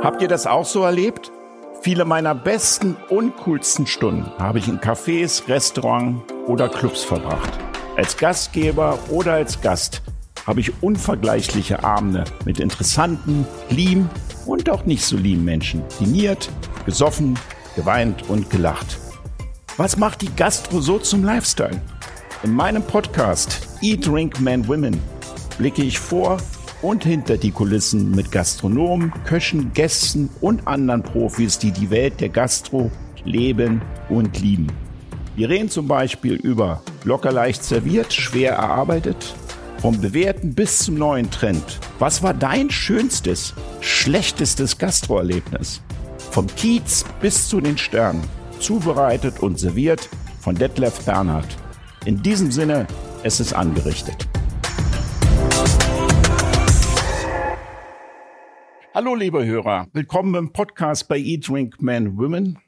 Habt ihr das auch so erlebt? Viele meiner besten und coolsten Stunden habe ich in Cafés, Restaurants oder Clubs verbracht. Als Gastgeber oder als Gast habe ich unvergleichliche Abende mit interessanten, lieben und auch nicht so lieben Menschen diniert, gesoffen, geweint und gelacht. Was macht die Gastro so zum Lifestyle? In meinem Podcast Eat, Drink, Man, Women blicke ich vor und hinter die Kulissen mit Gastronomen, Köchen, Gästen und anderen Profis, die die Welt der Gastro leben und lieben. Wir reden zum Beispiel über locker leicht serviert, schwer erarbeitet, vom bewährten bis zum neuen Trend. Was war dein schönstes, schlechtestes Gastroerlebnis? Vom Kiez bis zu den Sternen. Zubereitet und serviert von Detlef Bernhard. In diesem Sinne, es ist angerichtet. Hallo, liebe Hörer. Willkommen im Podcast bei Eat, Drink, Men, Women.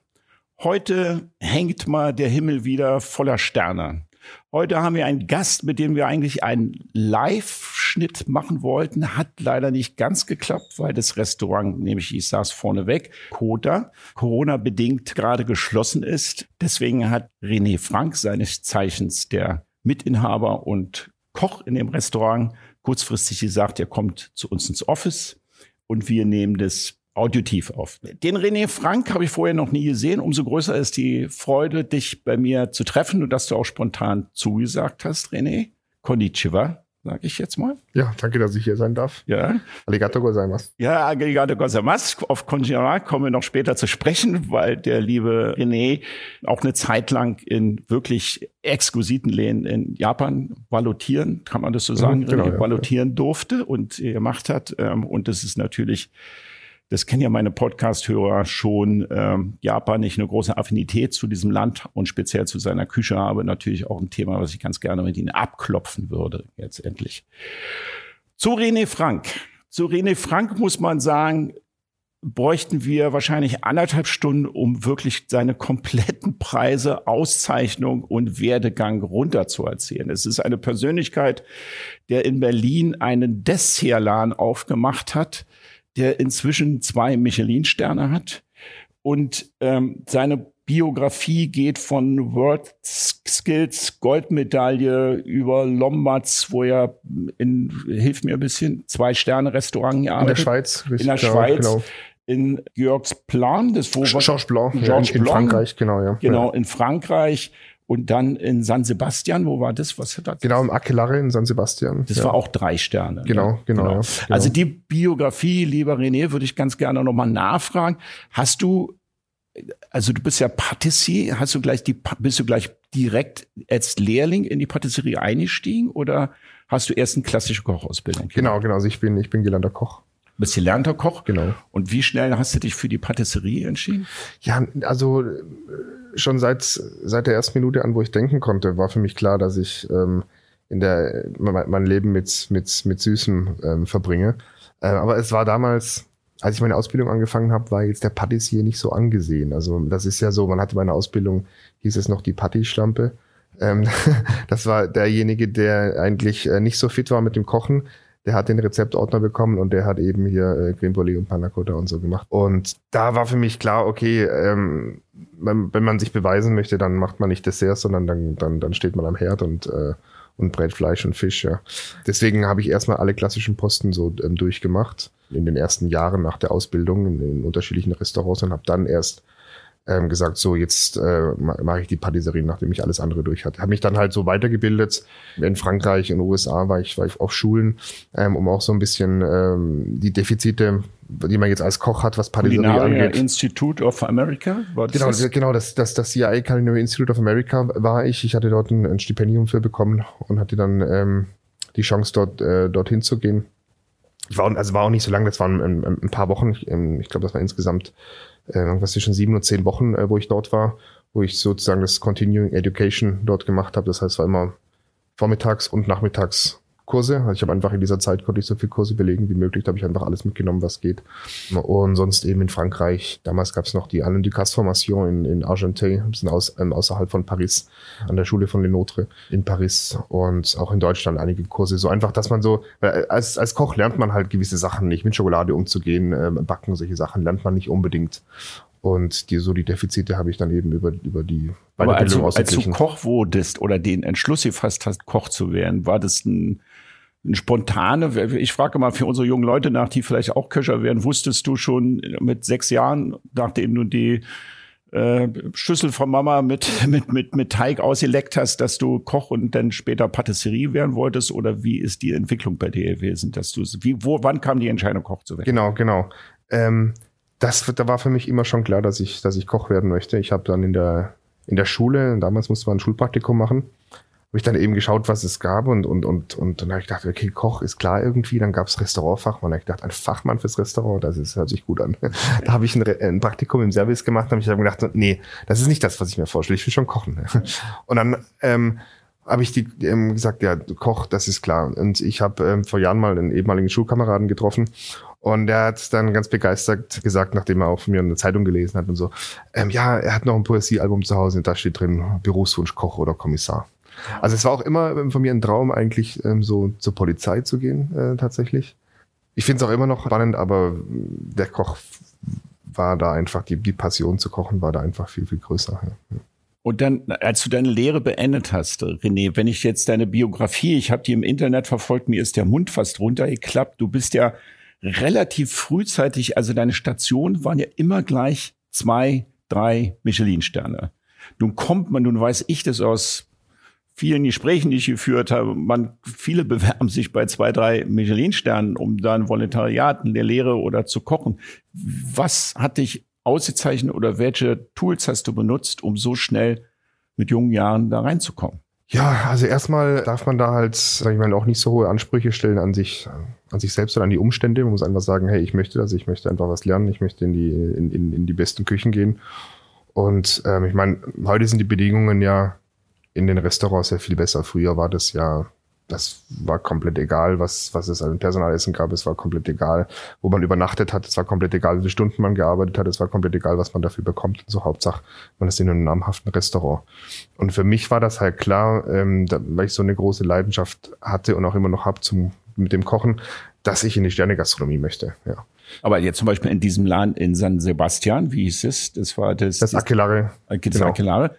Heute hängt mal der Himmel wieder voller Sterne. Heute haben wir einen Gast, mit dem wir eigentlich einen Live-Schnitt machen wollten. Hat leider nicht ganz geklappt, weil das Restaurant, nämlich ich saß vorneweg, Koda, Corona-bedingt gerade geschlossen ist. Deswegen hat René Frank, seines Zeichens der Mitinhaber und Koch in dem Restaurant, kurzfristig gesagt, er kommt zu uns ins Office und wir nehmen das audiotiv auf. Den René Frank habe ich vorher noch nie gesehen. Umso größer ist die Freude, dich bei mir zu treffen und dass du auch spontan zugesagt hast, René. Konnichiwa sage ich jetzt mal. Ja, danke, dass ich hier sein darf. Ja. Arigato gozaimasu. Ja, arigato gozaimasu. Auf Konnichiwa kommen wir noch später zu sprechen, weil der liebe René auch eine Zeit lang in wirklich exquisiten Läden in Japan valutieren, kann man das so sagen, mhm, genau, ja, valutieren ja. durfte und gemacht hat. Ähm, und das ist natürlich das kennen ja meine Podcast-Hörer schon, ähm, Japan nicht eine große Affinität zu diesem Land und speziell zu seiner Küche habe, natürlich auch ein Thema, was ich ganz gerne mit Ihnen abklopfen würde, jetzt endlich. Zu René Frank. Zu René Frank muss man sagen, bräuchten wir wahrscheinlich anderthalb Stunden, um wirklich seine kompletten Preise, Auszeichnung und Werdegang runterzuerzählen. Es ist eine Persönlichkeit, der in Berlin einen Dessertladen aufgemacht hat, der inzwischen zwei Michelin-Sterne hat. Und ähm, seine Biografie geht von World Skills Goldmedaille über Lombards, wo er in, hilf mir ein bisschen, zwei Sterne Restaurant gearbeitet. In der Schweiz. In der genau, Schweiz. Genau. In Georgs Plan, das wo Georges Blanc, Georges ja, in, in Frankreich, genau, ja. Genau, in Frankreich und dann in San Sebastian, wo war das? Was hat das? Genau, im Aquilare in San Sebastian. Das ja. war auch drei Sterne. Genau, ne? genau. genau. Ja, genau. Also die Biografie, lieber René, würde ich ganz gerne nochmal nachfragen. Hast du, also du bist ja Patissier, hast du gleich die, bist du gleich direkt als Lehrling in die Patisserie eingestiegen oder hast du erst eine klassische Kochausbildung? Genau, genau. Also ich bin, ich bin gelernter Koch bist gelernter Koch. Genau. Und wie schnell hast du dich für die Patisserie entschieden? Ja, also schon seit, seit der ersten Minute an, wo ich denken konnte, war für mich klar, dass ich ähm, in der, mein Leben mit, mit, mit Süßem ähm, verbringe. Äh, aber es war damals, als ich meine Ausbildung angefangen habe, war jetzt der Patissier nicht so angesehen. Also das ist ja so, man hatte meine Ausbildung, hieß es noch die Patti-Schlampe. Ähm, das war derjenige, der eigentlich äh, nicht so fit war mit dem Kochen, der hat den Rezeptordner bekommen und der hat eben hier äh, Creme Brûlée und Panna Cotta und so gemacht. Und da war für mich klar, okay, ähm, wenn, wenn man sich beweisen möchte, dann macht man nicht Desserts, sondern dann, dann, dann steht man am Herd und, äh, und brät Fleisch und Fisch, ja. Deswegen habe ich erstmal alle klassischen Posten so ähm, durchgemacht in den ersten Jahren nach der Ausbildung in, in unterschiedlichen Restaurants und habe dann erst ähm, gesagt, so jetzt äh, mache ich die Patisserie, nachdem ich alles andere durch hatte. Habe mich dann halt so weitergebildet. In Frankreich, in den USA war ich, war ich auf Schulen, ähm, um auch so ein bisschen ähm, die Defizite, die man jetzt als Koch hat, was Patisserie Culinaria angeht. Institute of America? War das genau, das? genau, das, das, das CIA Culinary Institute of America war ich. Ich hatte dort ein, ein Stipendium für bekommen und hatte dann ähm, die Chance, dort äh, dorthin zu gehen. Ich war, also war auch nicht so lang, das waren ein, ein paar Wochen. Ich, ähm, ich glaube, das war insgesamt irgendwas zwischen sieben und zehn Wochen, äh, wo ich dort war, wo ich sozusagen das Continuing Education dort gemacht habe. Das heißt, war immer vormittags und nachmittags Kurse. Also ich habe einfach in dieser Zeit konnte ich so viele Kurse belegen wie möglich. Da habe ich einfach alles mitgenommen, was geht. Und sonst eben in Frankreich. Damals gab es noch die Alain Ducasse Formation in, in Argenteuil, ein bisschen aus, ähm, außerhalb von Paris, an der Schule von Lenotre in Paris und auch in Deutschland einige Kurse. So einfach, dass man so, als, als Koch lernt man halt gewisse Sachen nicht, mit Schokolade umzugehen, äh, backen, solche Sachen lernt man nicht unbedingt. Und die, so die Defizite habe ich dann eben über, über die Aber als du, als du Koch wurdest oder den Entschluss gefasst hast, Koch zu werden, war das ein spontane, ich frage mal für unsere jungen Leute nach, die vielleicht auch Köcher werden, wusstest du schon mit sechs Jahren, nachdem du die äh, Schüssel von Mama mit, mit, mit, mit Teig ausgeleckt hast, dass du Koch und dann später Patisserie werden wolltest? Oder wie ist die Entwicklung bei dir gewesen, dass du, wie, wo, wann kam die Entscheidung, Koch zu werden? Genau, genau. Ähm, das, da war für mich immer schon klar, dass ich, dass ich Koch werden möchte. Ich habe dann in der, in der Schule, damals musste man ein Schulpraktikum machen, habe ich dann eben geschaut, was es gab und, und, und, und dann habe ich gedacht, okay, Koch ist klar irgendwie. Dann gab es Restaurantfachmann. Da ich gedacht, ein Fachmann fürs Restaurant, das ist, hört sich gut an. da habe ich ein, ein, Praktikum im Service gemacht und habe ich dann gedacht, nee, das ist nicht das, was ich mir vorstelle. Ich will schon kochen. und dann ähm, habe ich die ähm, gesagt, ja, Koch, das ist klar. Und ich habe ähm, vor Jahren mal einen ehemaligen Schulkameraden getroffen und er hat dann ganz begeistert gesagt, nachdem er auch von mir eine Zeitung gelesen hat und so, ähm, ja, er hat noch ein Poesiealbum zu Hause und da steht drin Berufswunsch Koch oder Kommissar. Also es war auch immer ähm, von mir ein Traum, eigentlich ähm, so zur Polizei zu gehen, äh, tatsächlich. Ich finde es auch immer noch spannend, aber der Koch war da einfach, die, die Passion zu kochen war da einfach viel, viel größer. Ja. Und dann, als du deine Lehre beendet hast, René, wenn ich jetzt deine Biografie, ich habe die im Internet verfolgt, mir ist der Mund fast runtergeklappt. Du bist ja relativ frühzeitig, also deine Stationen waren ja immer gleich zwei, drei Michelin-Sterne. Nun kommt man, nun weiß ich das aus vielen Gesprächen, die ich geführt habe, man, viele bewerben sich bei zwei, drei Michelin-Sternen, um dann Volontariat in der Lehre oder zu kochen. Was hat dich ausgezeichnet oder welche Tools hast du benutzt, um so schnell mit jungen Jahren da reinzukommen? Ja, also erstmal darf man da halt, sag ich mal, auch nicht so hohe Ansprüche stellen an sich, an sich selbst oder an die Umstände. Man muss einfach sagen, hey, ich möchte das, ich möchte einfach was lernen, ich möchte in die, in, in, in die besten Küchen gehen. Und ähm, ich meine, heute sind die Bedingungen ja in den Restaurants ja viel besser. Früher war das ja das war komplett egal, was, was es an Personalessen gab. Es war komplett egal, wo man übernachtet hat. Es war komplett egal, wie viele Stunden man gearbeitet hat. Es war komplett egal, was man dafür bekommt. So Hauptsache, man ist in einem namhaften Restaurant. Und für mich war das halt klar, ähm, da, weil ich so eine große Leidenschaft hatte und auch immer noch habe zum, mit dem Kochen, dass ich in die Sterne-Gastronomie möchte. Ja. Aber jetzt zum Beispiel in diesem Laden in San Sebastian, wie hieß es? Das war das. Das Aquilare. Das genau. Aquilare.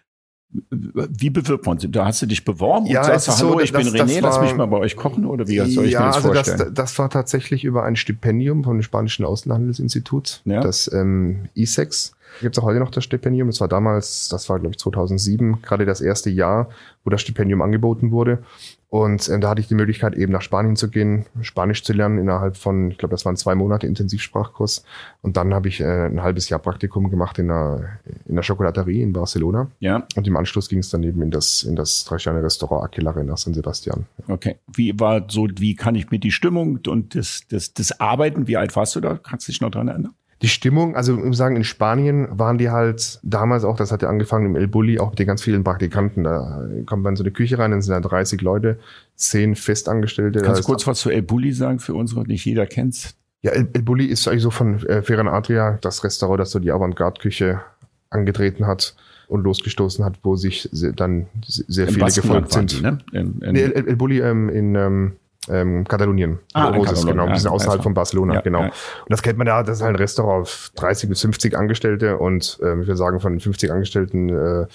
Wie bewirbt man sich? Da hast du dich beworben ja, und sagst, hallo, so, ich das, bin René, war, lass mich mal bei euch kochen oder wie soll ich ja, mir das also vorstellen? Das, das war tatsächlich über ein Stipendium vom Spanischen Außenhandelsinstitut, ja. das ähm, ISEX. Gibt es auch heute noch das Stipendium. Das war damals, das war glaube ich 2007, gerade das erste Jahr, wo das Stipendium angeboten wurde. Und äh, da hatte ich die Möglichkeit, eben nach Spanien zu gehen, Spanisch zu lernen innerhalb von, ich glaube, das waren zwei Monate Intensivsprachkurs. Und dann habe ich äh, ein halbes Jahr Praktikum gemacht in einer, in der Schokolaterie in Barcelona. Ja. Und im Anschluss ging es dann eben in das, in das Drei-Sterne-Restaurant Aquilare nach San Sebastian. Okay. Wie war so, wie kann ich mir die Stimmung und das, das, das Arbeiten, wie alt warst du da? Kannst du dich noch dran erinnern? Die Stimmung, also ich muss sagen, in Spanien waren die halt damals auch, das hat ja angefangen im El Bulli, auch mit den ganz vielen Praktikanten. Da kommt man in so eine Küche rein, dann sind da 30 Leute, 10 Festangestellte. Kannst du kurz was zu El Bulli sagen für unsere, nicht jeder kennt's? Ja, El, El Bulli ist eigentlich so von äh, Ferran Adria, das Restaurant, das so die Avantgarde-Küche angetreten hat und losgestoßen hat, wo sich dann sehr Im viele gefolgt sind. Die, ne? in, in nee, El, El Bulli ähm, in ähm, ähm, Katalonien. Ah, in Katalonien. genau. Die sind außerhalb also. von Barcelona, ja, genau. Ja. Und das kennt man ja, das ist halt ein Restaurant auf 30 bis 50 Angestellte und ähm, ich würde sagen, von 50 Angestellten äh,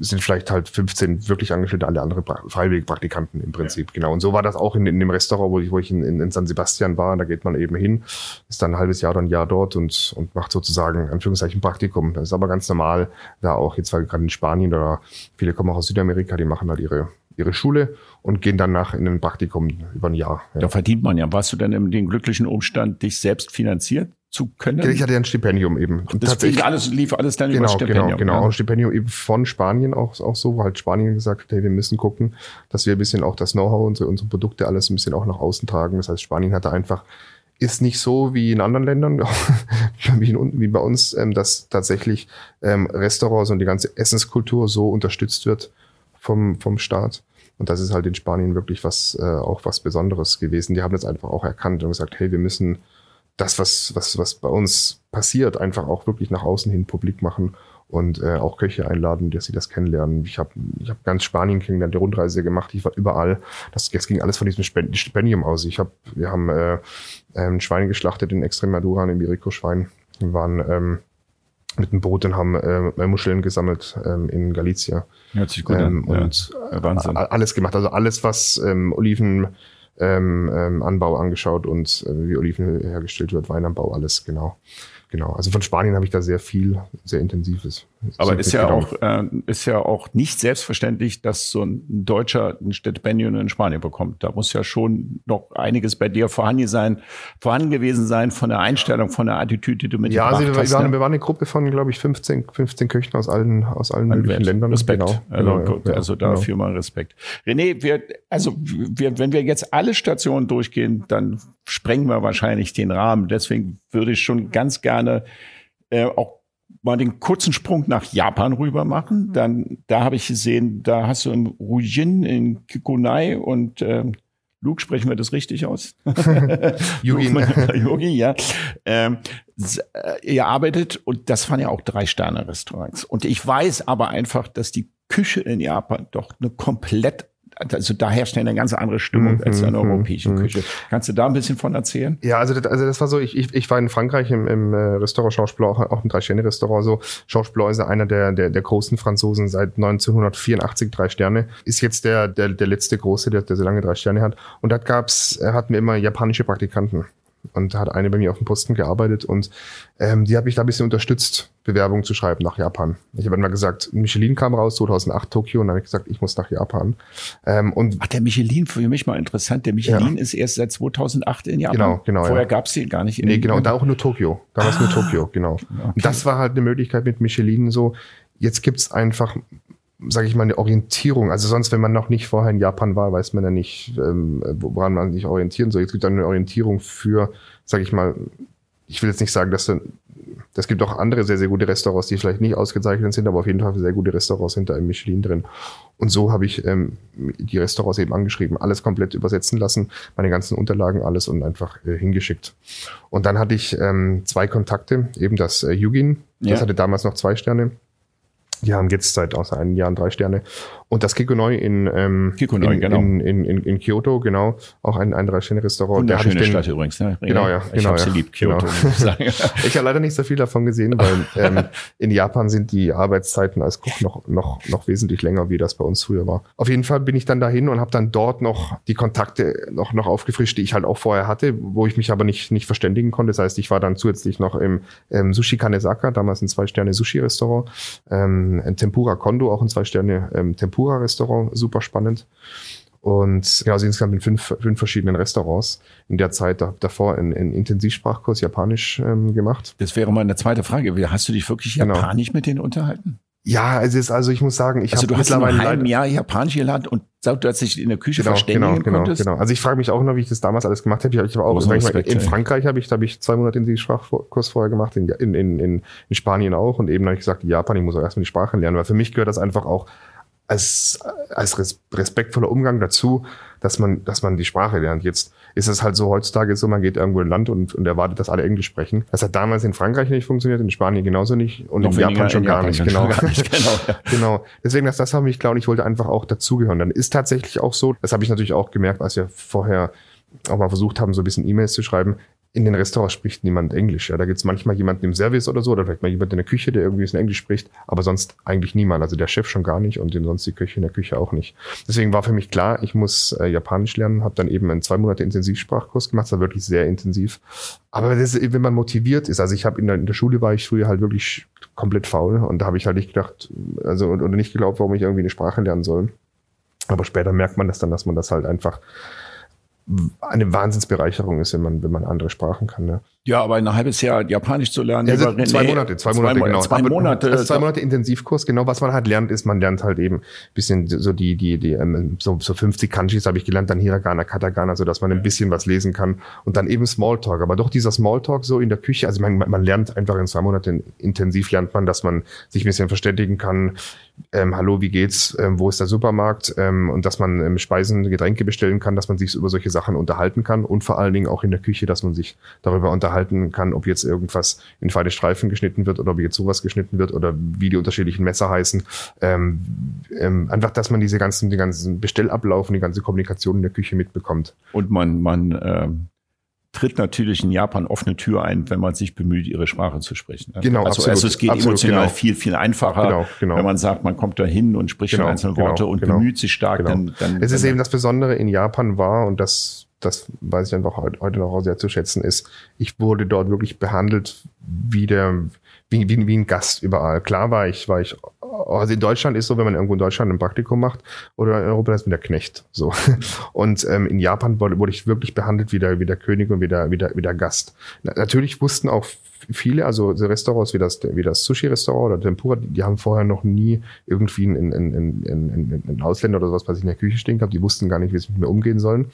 sind vielleicht halt 15 wirklich Angestellte, alle andere pra freiwillige Praktikanten im Prinzip, genau. Und so war das auch in, in dem Restaurant, wo ich, wo ich in, in, San Sebastian war. Da geht man eben hin, ist dann ein halbes Jahr oder ein Jahr dort und, und macht sozusagen, Anführungszeichen, Praktikum. Das ist aber ganz normal, da auch jetzt, weil gerade in Spanien oder viele kommen auch aus Südamerika, die machen halt ihre ihre Schule und gehen danach in ein Praktikum über ein Jahr. Ja. Da verdient man ja. Warst du dann in den glücklichen Umstand, dich selbst finanziert zu können? Ich hatte ja ein Stipendium eben. Und das lief alles, lief alles dann genau, über Stipendium. Genau, genau. Ja. Ein Stipendium eben von Spanien auch, auch so, wo halt Spanien gesagt hat, hey, wir müssen gucken, dass wir ein bisschen auch das Know-how, unsere, unsere Produkte alles ein bisschen auch nach außen tragen. Das heißt, Spanien hatte einfach ist nicht so wie in anderen Ländern, wie bei uns, ähm, dass tatsächlich ähm, Restaurants und die ganze Essenskultur so unterstützt wird vom, vom Staat. Und das ist halt in Spanien wirklich was, äh, auch was Besonderes gewesen. Die haben das einfach auch erkannt und gesagt, hey, wir müssen das, was, was, was bei uns passiert, einfach auch wirklich nach außen hin publik machen und äh, auch Köche einladen, dass sie das kennenlernen. Ich habe ich hab ganz Spanien kennengelernt, die Rundreise gemacht. Ich war überall. Das, das ging alles von diesem Stipendium aus. Ich hab, wir haben äh, ähm, Schweine geschlachtet in Extremadura, ein Iberico-Schwein. Wir waren ähm, mit dem Boot und haben äh, Muscheln gesammelt ähm, in Galicia. Hört sich gut ähm, an. Und ja, Wahnsinn. alles gemacht. Also alles, was ähm, Olivenanbau ähm, ähm, Anbau angeschaut und äh, wie Oliven hergestellt wird, Weinanbau, alles genau. Genau, also von Spanien habe ich da sehr viel, sehr intensives. Aber ist ja auch äh, ist ja auch nicht selbstverständlich, dass so ein Deutscher ein Stipendium in Spanien bekommt. Da muss ja schon noch einiges bei dir vorhanden sein, vorhanden gewesen sein von der Einstellung, von der Attitüde, die du mit Ja, also wir, hast, waren, ne? wir waren eine Gruppe von, glaube ich, 15, 15 Köchen aus allen aus allen möglichen Ländern. Respekt. Genau, also, genau, ja, also dafür genau. mal Respekt. René, wir also wir, wenn wir jetzt alle Stationen durchgehen, dann sprengen wir wahrscheinlich den Rahmen. Deswegen würde ich schon ganz gerne äh, auch mal den kurzen Sprung nach Japan rüber machen. Dann, da habe ich gesehen, da hast du in Rujin, in Kikunai und äh, Luke, sprechen wir das richtig aus? Yugi. Yugi, ja. Ähm, äh, ihr arbeitet und das waren ja auch Drei-Sterne-Restaurants. Und ich weiß aber einfach, dass die Küche in Japan doch eine komplett also da herrscht eine ganz andere Stimmung als in der mhm, europäischen mhm. Küche. Kannst du da ein bisschen von erzählen? Ja, also das, also das war so, ich, ich, ich war in Frankreich im, im äh, Restaurant Blanc, auch, auch ein Drei-Sterne-Restaurant so. Blanc ist einer der, der, der großen Franzosen seit 1984 drei Sterne. Ist jetzt der, der, der letzte große, der, der so lange drei Sterne hat. Und da gab's, hatten wir immer japanische Praktikanten und hat eine bei mir auf dem Posten gearbeitet und ähm, die hat mich da ein bisschen unterstützt, Bewerbungen zu schreiben nach Japan. Ich habe immer gesagt, Michelin kam raus 2008 Tokio und dann habe ich gesagt, ich muss nach Japan. Ähm, und Ach, der Michelin, für mich mal interessant, der Michelin ja. ist erst seit 2008 in Japan. Genau, genau. Vorher ja. gab es den gar nicht. In nee, genau, da auch nur Tokio. Damals ah, nur Tokio, genau. Okay. Und das war halt eine Möglichkeit mit Michelin so, jetzt gibt's einfach sage ich mal, eine Orientierung. Also sonst, wenn man noch nicht vorher in Japan war, weiß man ja nicht, ähm, woran man sich orientieren soll. Jetzt gibt es eine Orientierung für, sage ich mal, ich will jetzt nicht sagen, dass das gibt auch andere sehr, sehr gute Restaurants, die vielleicht nicht ausgezeichnet sind, aber auf jeden Fall sehr gute Restaurants hinter einem Michelin drin. Und so habe ich ähm, die Restaurants eben angeschrieben, alles komplett übersetzen lassen, meine ganzen Unterlagen, alles und einfach äh, hingeschickt. Und dann hatte ich ähm, zwei Kontakte, eben das äh, Yugin, das ja. hatte damals noch zwei Sterne die haben jetzt seit außer einem Jahr drei Sterne. Und das Kikonoi in, ähm, Kikonoi, in, genau. in, in, in, in Kyoto, genau, auch ein, ein Drei-Sterne-Restaurant. Wunderschöne den, Stadt übrigens. Ne? Genau, ja. Ich genau, habe ja, sie lieb, Kyoto. Genau. ich habe leider nicht so viel davon gesehen, weil ähm, in Japan sind die Arbeitszeiten als Koch noch, noch, noch wesentlich länger, wie das bei uns früher war. Auf jeden Fall bin ich dann dahin und habe dann dort noch die Kontakte noch, noch aufgefrischt, die ich halt auch vorher hatte, wo ich mich aber nicht, nicht verständigen konnte. Das heißt, ich war dann zusätzlich noch im ähm, Sushi Kanesaka, damals ein Zwei-Sterne-Sushi-Restaurant, ähm, ein Tempura Kondo, auch ein Zwei-Sterne Tempura-Restaurant, super spannend. Und ja, also insgesamt in fünf, fünf verschiedenen Restaurants. In der Zeit da, davor einen, einen Intensivsprachkurs Japanisch ähm, gemacht. Das wäre mal eine zweite Frage. Hast du dich wirklich genau. Japanisch mit denen unterhalten? Ja, es ist also ich muss sagen, ich also habe du hast mittlerweile ein Jahr Japanisch gelernt und du hast dich in der Küche genau, verständigen genau, konntest. Genau, genau. Also ich frage mich auch noch, wie ich das damals alles gemacht habe. Ich, habe auch Respekt, in Frankreich habe ich, da habe ich zwei Monate in die Sprachkurs vorher gemacht, in, in, in, in Spanien auch und eben habe ich gesagt, Japan, ich muss auch erstmal die Sprache lernen, weil für mich gehört das einfach auch als, als respektvoller Umgang dazu, dass man, dass man die Sprache lernt. Jetzt ist es halt so heutzutage so, man geht irgendwo in Land und, und erwartet, dass alle Englisch sprechen. Das hat damals in Frankreich nicht funktioniert, in Spanien genauso nicht und Noch in Japan schon in gar, Japan nicht. Genau. gar nicht. Genau. Ja. genau. Deswegen, dass das habe ich glaube ich wollte einfach auch dazugehören. Dann ist tatsächlich auch so, das habe ich natürlich auch gemerkt, als wir vorher auch mal versucht haben, so ein bisschen E-Mails zu schreiben in den Restaurants spricht niemand Englisch. Ja, da gibt es manchmal jemanden im Service oder so, oder vielleicht mal jemand in der Küche, der irgendwie ein Englisch spricht, aber sonst eigentlich niemand. Also der Chef schon gar nicht und den sonst die Küche in der Küche auch nicht. Deswegen war für mich klar, ich muss äh, Japanisch lernen, habe dann eben einen zwei Monate Intensivsprachkurs gemacht, das war wirklich sehr intensiv. Aber das wenn man motiviert ist, also ich habe in der, in der Schule war ich früher halt wirklich komplett faul und da habe ich halt nicht gedacht, also und nicht geglaubt, warum ich irgendwie eine Sprache lernen soll. Aber später merkt man das dann, dass man das halt einfach eine Wahnsinnsbereicherung ist, wenn man, wenn man andere Sprachen kann. Ne? Ja, aber ein halbes Jahr Japanisch zu lernen. Ja, also zwei Monate, zwei Monate, zwei, genau. Zwei Monate. Also zwei Monate Intensivkurs, genau. Was man halt lernt, ist, man lernt halt eben bisschen so die, die, die, ähm, so, so 50 Kanjis habe ich gelernt, dann Hiragana, Katagana, so dass man ein bisschen was lesen kann und dann eben Smalltalk. Aber doch dieser Smalltalk so in der Küche, also man, man lernt einfach in zwei Monaten intensiv lernt man, dass man sich ein bisschen verständigen kann, ähm, hallo, wie geht's, ähm, wo ist der Supermarkt ähm, und dass man ähm, Speisen, Getränke bestellen kann, dass man sich über solche Sachen unterhalten kann und vor allen Dingen auch in der Küche, dass man sich darüber unterhalten kann, ob jetzt irgendwas in feine Streifen geschnitten wird oder ob jetzt sowas geschnitten wird oder wie die unterschiedlichen Messer heißen. Ähm, ähm, einfach, dass man diese ganzen, die ganzen Bestellablauf und die ganze Kommunikation in der Küche mitbekommt. Und man, man ähm, tritt natürlich in Japan offene Tür ein, wenn man sich bemüht, ihre Sprache zu sprechen. Genau, also, absolut, also es geht absolut, emotional genau. viel, viel einfacher, Genau, genau. wenn man sagt, man kommt da hin und spricht Genau, einzelne genau, Worte und genau, bemüht sich stark. Genau. Dann, dann, es ist dann, eben das Besondere in Japan war und das, das weiß ich einfach heute, noch sehr zu schätzen ist, ich wurde dort wirklich behandelt wie der, wie, wie, wie ein Gast überall. Klar war ich, war ich, also in Deutschland ist so, wenn man irgendwo in Deutschland ein Praktikum macht oder in Europa, das ist man der Knecht. So. Und ähm, in Japan wurde, ich wirklich behandelt wie der, wie der König und wie der, wie der, wie der Gast. Na, natürlich wussten auch viele, also so Restaurants wie das, wie das Sushi-Restaurant oder Tempura, die, die haben vorher noch nie irgendwie einen, einen, einen, einen, Ausländer oder sowas bei sich in der Küche stehen gehabt. Die wussten gar nicht, wie sie mit mir umgehen sollen.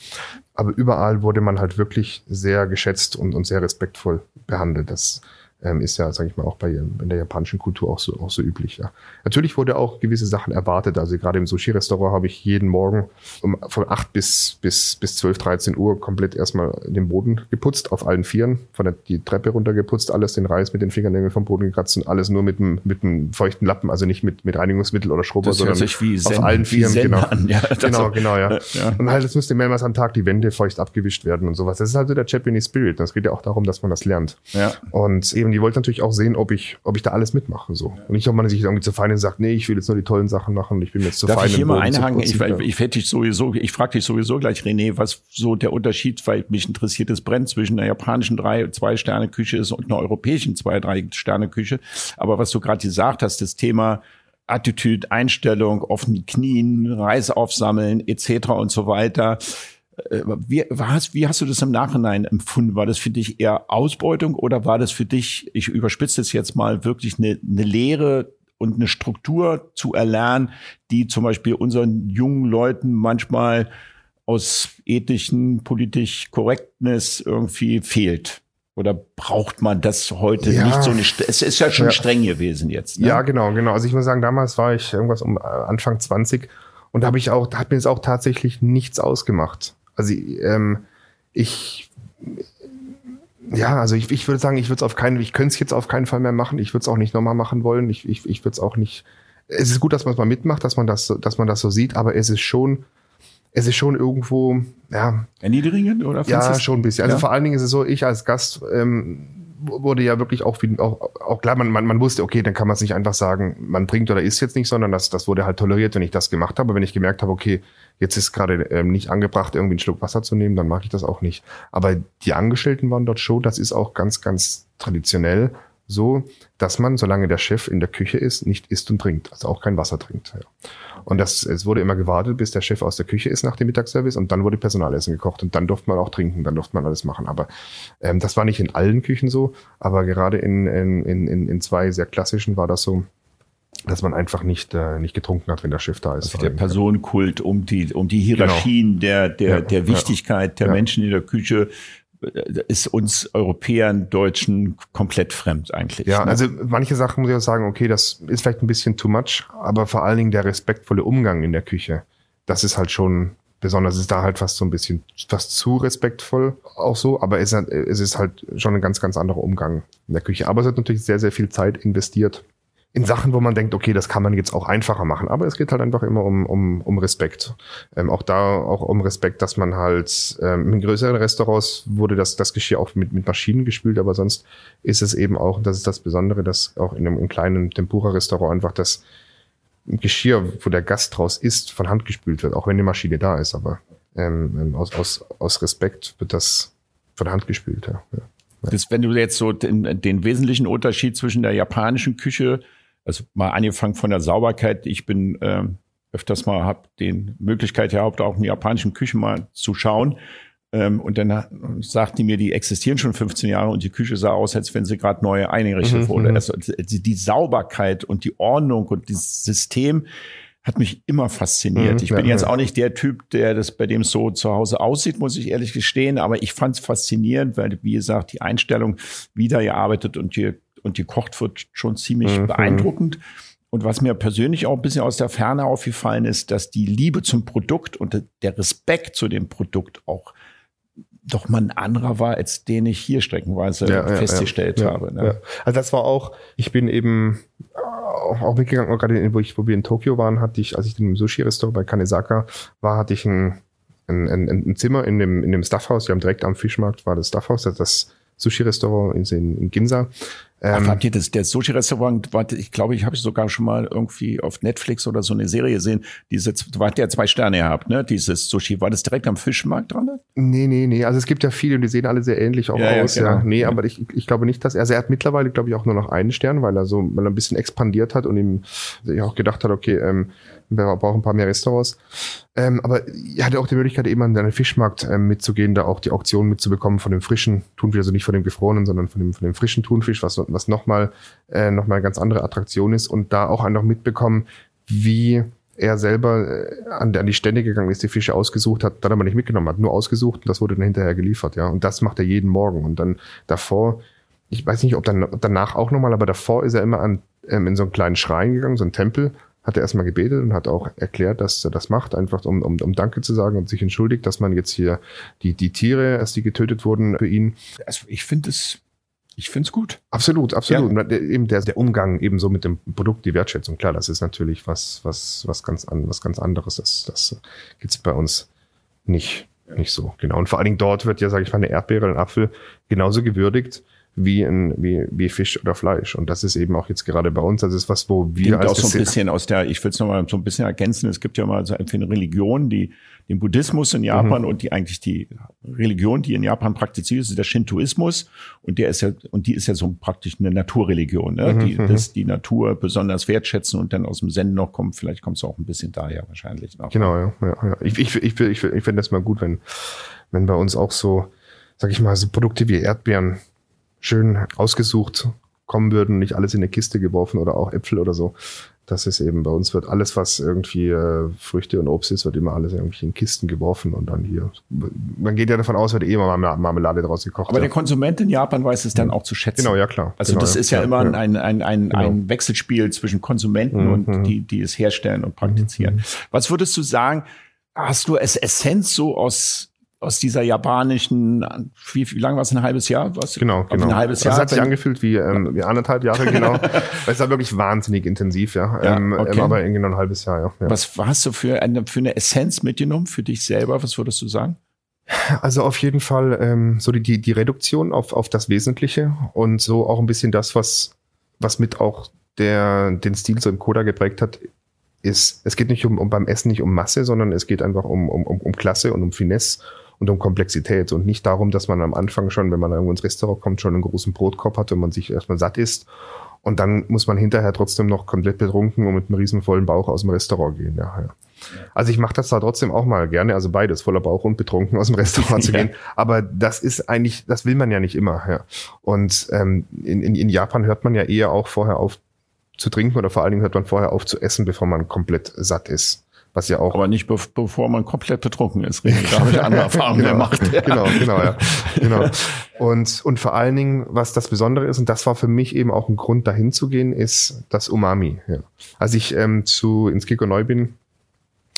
Aber überall wurde man halt wirklich sehr geschätzt und, und sehr respektvoll behandelt. Das ähm, ist ja, sage ich mal, auch bei in der japanischen Kultur auch so, auch so üblich. Ja. Natürlich wurde auch gewisse Sachen erwartet. Also gerade im Sushi-Restaurant habe ich jeden Morgen um, von 8 bis, bis, bis 12, 13 Uhr komplett erstmal den Boden geputzt, auf allen Vieren, von der die Treppe runtergeputzt, alles den Reis mit den Fingernägeln vom Boden gekratzt und alles nur mit einem, mit einem feuchten Lappen, also nicht mit, mit Reinigungsmittel oder Schrubber, sondern wie auf Zen, allen Vieren. Zen Genau. Ja, genau, genau, ja. ja. Und halt, es müsste mehrmals am Tag die Wände feucht abgewischt werden und sowas. Das ist halt so der Japanese Spirit. Es geht ja auch darum, dass man das lernt. Ja. Und eben, die wollten natürlich auch sehen, ob ich, ob ich da alles mitmache. So. Und nicht, ob man sich irgendwie zu fein und sagt, nee, ich will jetzt nur die tollen Sachen machen und ich bin jetzt zu Darf fein. ich hier mal einhaken? Ich, ich, ich, sowieso, ich frage dich sowieso gleich, René, was so der Unterschied, weil mich interessiert das brennt zwischen einer japanischen drei, zwei Sterne Küche ist und einer europäischen zwei, drei Sterne Küche. Aber was du gerade gesagt hast, das Thema Attitüde, Einstellung, offene Knien, Reis aufsammeln etc. und so weiter. Wie hast, wie hast du das im Nachhinein empfunden? War das für dich eher Ausbeutung oder war das für dich, ich überspitze es jetzt mal, wirklich eine, eine Lehre und eine Struktur zu erlernen, die zum Beispiel unseren jungen Leuten manchmal aus ethischen, politisch Korrektness irgendwie fehlt? Oder braucht man das heute Ja. nicht so eine, es ist ja schon Ja. streng gewesen jetzt. Ne? Ja, genau, genau. Also ich muss sagen, damals war ich irgendwas um äh, Anfang 20 und da habe ich auch, da hat mir jetzt auch tatsächlich nichts ausgemacht. Also ähm, ich ja, also ich, ich würde sagen, ich würde es auf keinen, ich könnte es jetzt auf keinen Fall mehr machen. Ich würde es auch nicht nochmal machen wollen. Ich, ich, ich würde es auch nicht. Es ist gut, dass man es mal mitmacht, dass man das, so- dass man das so sieht, aber es ist schon, es ist schon irgendwo, ja, Erniedrigend oder ja, schon ein bisschen. Also Ja? vor allen Dingen ist es so, ich als Gast ähm, wurde ja wirklich auch, wie, auch, auch klar, man, man, man wusste, okay, dann kann man es nicht einfach sagen, man bringt oder isst jetzt nicht, sondern das, das wurde halt toleriert, wenn ich das gemacht habe. Wenn ich gemerkt habe, okay, jetzt ist gerade ähm, nicht angebracht, irgendwie einen Schluck Wasser zu nehmen, dann mag ich das auch nicht. Aber die Angestellten waren dort schon, das ist auch ganz, ganz traditionell so, dass man, solange der Chef in der Küche ist, nicht isst und trinkt, also auch kein Wasser trinkt. Ja. Und das, es wurde immer gewartet, bis der Chef aus der Küche ist nach dem Mittagsservice und dann wurde Personalessen gekocht und dann durfte man auch trinken, dann durfte man alles machen. Aber ähm, das war nicht in allen Küchen so, aber gerade in, in, in, in zwei sehr klassischen war das so, dass man einfach nicht, äh, nicht getrunken hat, wenn der Chef da ist. Also der Personenkult um die, um die Hierarchien der, der, Genau. Ja, der ja. Wichtigkeit der Ja. Menschen in der Küche ist uns Europäern, Deutschen komplett fremd eigentlich. Ja, ne? also manche Sachen muss ich auch sagen, okay, das ist vielleicht ein bisschen too much, aber vor allen Dingen der respektvolle Umgang in der Küche, das ist halt schon besonders. Es ist da halt fast so ein bisschen fast zu respektvoll auch so, aber es, es ist halt schon ein ganz, ganz anderer Umgang in der Küche. Aber es hat natürlich sehr, sehr viel Zeit investiert in Sachen, wo man denkt, okay, das kann man jetzt auch einfacher machen. Aber es geht halt einfach immer um, um, um Respekt. Ähm, auch da auch um Respekt, dass man halt ähm, in größeren Restaurants wurde das, das Geschirr auch mit, mit Maschinen gespült, aber sonst ist es eben auch, das ist das Besondere, dass auch in einem, einem kleinen Tempura-Restaurant einfach das Geschirr, wo der Gast draus isst, von Hand gespült wird, auch wenn die Maschine da ist. Aber ähm, ähm, aus, aus, aus Respekt wird das von Hand gespült. Ja. Ja. Das, wenn du jetzt so den, den wesentlichen Unterschied zwischen der japanischen Küche, also mal angefangen von der Sauberkeit, ich bin ähm, öfters mal, habe den Möglichkeit gehabt, auch in der japanischen Küche mal zu schauen. Ähm, und dann sagt die mir, die existieren schon 15 Jahre und die Küche sah aus, als wenn sie gerade neu eingerichtet Mhm, wurde. mhm. Also die, die Sauberkeit und die Ordnung und dieses System hat mich immer fasziniert. Mhm, ich bin ja, jetzt ja. auch nicht der Typ, der das bei dem so zu Hause aussieht, muss ich ehrlich gestehen, aber ich fand es faszinierend, weil, wie gesagt, die Einstellung, wie da gearbeitet und, ge und gekocht wird, schon ziemlich Mhm. beeindruckend. Und was mir persönlich auch ein bisschen aus der Ferne aufgefallen ist, dass die Liebe zum Produkt und der Respekt zu dem Produkt auch doch mal ein anderer war, als den ich hier streckenweise ja, festgestellt ja, habe. Ne? Also das war auch, ich bin eben auch mitgegangen, gerade wo, ich, wo wir in Tokio waren, hatte ich, als ich im Sushi-Restaurant bei Kanesaka war, hatte ich ein, ein, ein, ein Zimmer in dem, in dem Stuffhaus, wir haben direkt am Fischmarkt war das Stuffhaus, das Sushi-Restaurant in, in Ginza. Ähm, habt ihr das, der Sushi-Restaurant, ich glaube, ich habe sogar schon mal irgendwie auf Netflix oder so eine Serie gesehen, diese, ja zwei Sterne gehabt, ne? Dieses Sushi. War das direkt am Fischmarkt dran? Ne? Nee, nee, nee. Also es gibt ja viele, die sehen alle sehr ähnlich auch ja, aus. Ja, genau. ja. Nee, ja. aber ich, ich glaube nicht, dass er, also er hat mittlerweile, glaube ich, auch nur noch einen Stern, weil er so, weil er ein bisschen expandiert hat und ihm sich auch gedacht hat, okay, ähm, wir brauchen ein paar mehr Restaurants. Ähm, aber er hatte auch die Möglichkeit, eben an den Fischmarkt ähm, mitzugehen, da auch die Auktion mitzubekommen von dem frischen Thunfisch, also nicht von dem gefrorenen, sondern von dem, von dem frischen Thunfisch, was, was nochmal äh, noch mal ganz andere Attraktion ist und da auch einfach mitbekommen, wie er selber äh, an, an die Stände gegangen ist, die Fische ausgesucht hat, dann aber nicht mitgenommen hat, nur ausgesucht und das wurde dann hinterher geliefert, ja. Und das macht er jeden Morgen. Und dann davor, ich weiß nicht, ob dann danach auch nochmal, aber davor ist er immer an, ähm, in so einen kleinen Schrein gegangen, so einen Tempel, hat er erstmal gebetet und hat auch erklärt, dass er das macht, einfach um, um, um Danke zu sagen und sich entschuldigt, dass man jetzt hier die, die Tiere, als die getötet wurden, für ihn. Also ich finde es, ich finde es gut. Absolut, absolut. Ja. Eben der, der Umgang ebenso mit dem Produkt, die Wertschätzung. Klar, das ist natürlich was, was, was ganz an, was ganz anderes. Das, das gibt's bei uns nicht, nicht so. Genau. Und vor allen Dingen dort wird ja, sage ich mal, eine Erdbeere, ein Apfel genauso gewürdigt wie, ein, wie, wie Fisch oder Fleisch. Und das ist eben auch jetzt gerade bei uns, das ist was, wo wir Klingt als auch so ein bisschen aus der, ich will es nochmal so ein bisschen ergänzen, es gibt ja mal so eine Religion, die den Buddhismus in Japan mhm. und die eigentlich die Religion, die in Japan praktiziert ist, ist der Shintoismus und der ist ja und die ist ja so praktisch eine Naturreligion, ne? Mhm. die mhm. das die Natur besonders wertschätzen und dann aus dem Zen noch kommt. Vielleicht kommt es auch ein bisschen daher wahrscheinlich. Noch. Genau, ja, ja, ja. Ich, ich, ich, ich, ich finde das mal gut, wenn wenn bei uns auch so, sag ich mal, so Produkte wie Erdbeeren schön ausgesucht kommen würden, nicht alles in eine Kiste geworfen oder auch Äpfel oder so. Das ist eben bei uns wird alles, was irgendwie äh, Früchte und Obst ist, wird immer alles irgendwie in Kisten geworfen und dann hier. Man geht ja davon aus, wird eh immer Marmelade draus gekocht. Aber ja. der Konsument in Japan weiß es dann auch zu schätzen. Genau, ja klar. Also genau, das ist ja, ja immer ja. ein, ein, ein, genau. ein Wechselspiel zwischen Konsumenten mhm. und die, die es herstellen und praktizieren. Mhm. Was würdest du sagen? Hast du es Essenz so aus aus dieser japanischen, wie, wie lange war es, ein halbes Jahr? Was? Genau, genau. Ein halbes Jahr. Das hat sich angefühlt wie, ähm, wie anderthalb Jahre, genau. es war wirklich wahnsinnig intensiv, ja. ja ähm, okay. Aber irgendwie noch ein halbes Jahr, ja. ja. Was hast du für eine, für eine Essenz mitgenommen für dich selber? Was würdest du sagen? Also auf jeden Fall ähm, so die, die, die Reduktion auf, auf das Wesentliche und so auch ein bisschen das, was, was mit auch der, den Stil so im Coda geprägt hat, ist, es geht nicht um, um beim Essen nicht um Masse, sondern es geht einfach um, um, um Klasse und um Finesse und um Komplexität und nicht darum, dass man am Anfang schon, wenn man irgendwo ins Restaurant kommt, schon einen großen Brotkorb hat und man sich erstmal satt isst und dann muss man hinterher trotzdem noch komplett betrunken und mit einem riesen vollen Bauch aus dem Restaurant gehen. Ja, ja. Also ich mache das da trotzdem auch mal gerne, also beides, voller Bauch und betrunken aus dem Restaurant zu gehen. Ja. Aber das ist eigentlich, das will man ja nicht immer. Ja. Und ähm, in, in, in Japan hört man ja eher auch vorher auf zu trinken oder vor allen Dingen hört man vorher auf zu essen, bevor man komplett satt ist. Was ja auch. Aber nicht be bevor man komplett betrunken ist. Da habe ich andere Erfahrungen genau, gemacht. Ja. Genau, genau, ja. genau. Und, und vor allen Dingen, was das Besondere ist, und das war für mich eben auch ein Grund, dahin zu gehen, ist das Umami. Ja. Als ich ähm, zu ins Kiko neu bin,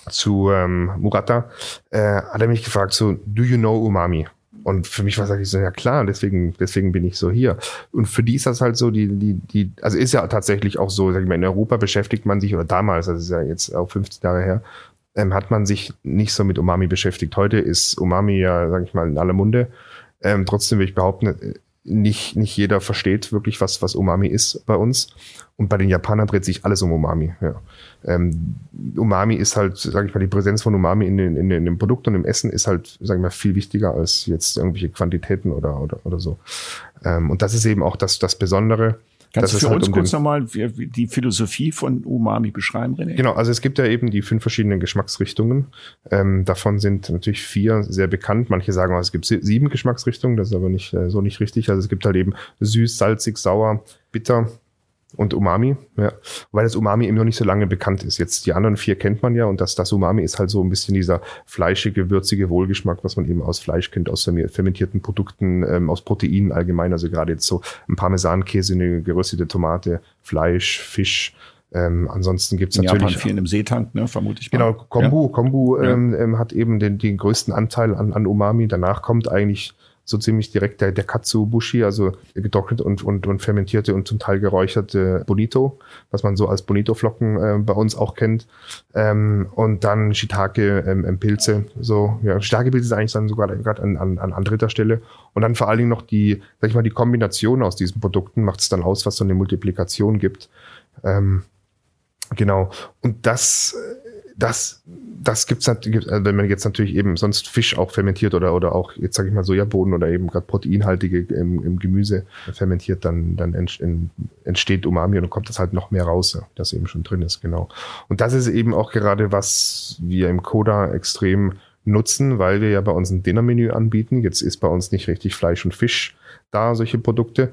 zu ähm, Murata, äh, hat er mich gefragt, so, do you know Umami? Und für mich war es so, ja klar, deswegen, deswegen bin ich so hier. Und für die ist das halt so, die, die, die, also ist ja tatsächlich auch so, sag ich mal, in Europa beschäftigt man sich, oder damals, das ist ja jetzt auch 50 Jahre her, ähm, hat man sich nicht so mit Umami beschäftigt. Heute ist Umami ja, sag ich mal, in aller Munde. Ähm, trotzdem will ich behaupten, nicht, nicht jeder versteht wirklich, was, was Umami ist bei uns. Und bei den Japanern dreht sich alles um Umami. Ja. Ähm, Umami ist halt, sage ich mal, die Präsenz von Umami in, den, in, in dem Produkt und im Essen ist halt, sage ich mal, viel wichtiger als jetzt irgendwelche Quantitäten oder, oder, oder so. Ähm, und das ist eben auch das, das Besondere. Kannst du für halt uns um kurz nochmal die Philosophie von Umami beschreiben, René? Genau, also es gibt ja eben die fünf verschiedenen Geschmacksrichtungen. Ähm, davon sind natürlich vier sehr bekannt. Manche sagen, es gibt sieben Geschmacksrichtungen, das ist aber nicht äh, so nicht richtig. Also es gibt halt eben süß, salzig, sauer, bitter, und Umami, ja. Weil das Umami eben noch nicht so lange bekannt ist. Jetzt die anderen vier kennt man ja und das, das Umami ist halt so ein bisschen dieser fleischige, würzige Wohlgeschmack, was man eben aus Fleisch kennt, aus fermentierten Produkten, ähm, aus Proteinen allgemein. Also gerade jetzt so ein Parmesankäse, eine geröstete Tomate, Fleisch, Fisch, Ähm, ansonsten gibt's natürlich. Japan viel im Seetank, ne, vermute ich mal. Genau, Kombu, ja. Kombu ähm, ähm, hat eben den, den größten Anteil an, an Umami. Danach kommt eigentlich so ziemlich direkt der, der Katsubushi, also getrocknet und, und, und fermentierte und zum Teil geräucherte Bonito, was man so als Bonito-Flocken äh, bei uns auch kennt. Ähm, und dann Shiitake ähm, ähm Pilze. So, ja, Shiitake-Pilze ist eigentlich dann sogar gerade an, an, an dritter Stelle. Und dann vor allen Dingen noch die, sag ich mal, die Kombination aus diesen Produkten macht es dann aus, was so eine Multiplikation gibt. Ähm, genau. Und das, das das gibt's natürlich, also wenn man jetzt natürlich eben sonst Fisch auch fermentiert oder, oder auch, jetzt sage ich mal, Sojaboden oder eben gerade proteinhaltige im, im, Gemüse fermentiert, dann, dann entsteht Umami und dann kommt das halt noch mehr raus, das eben schon drin ist, genau. Und das ist eben auch gerade, was wir im Coda extrem nutzen, weil wir ja bei uns ein Dinnermenü anbieten. Jetzt ist bei uns nicht richtig Fleisch und Fisch da, solche Produkte.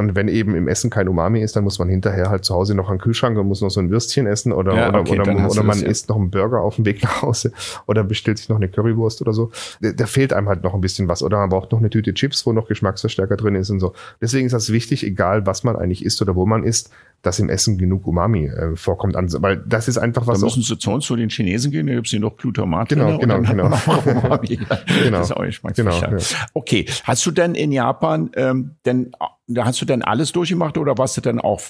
Und wenn eben im Essen kein Umami ist, dann muss man hinterher halt zu Hause noch einen Kühlschrank und muss noch so ein Würstchen essen oder, ja, oder, okay, oder, oder man ja. isst noch einen Burger auf dem Weg nach Hause oder bestellt sich noch eine Currywurst oder so. Da, fehlt einem halt noch ein bisschen was. Oder man braucht noch eine Tüte Chips, wo noch Geschmacksverstärker drin ist und so. Deswegen ist das wichtig, egal was man eigentlich isst oder wo man isst, dass im Essen genug Umami äh, vorkommt. Also, weil das ist einfach was. Da müssen Sie zu uns zu den Chinesen gehen, da gibt es hier noch Glutamat. Genau, genau, genau. Umami. genau. Das ist auch genau, ja. Okay, hast du denn in Japan ähm, denn hast du denn alles durchgemacht oder warst du denn auch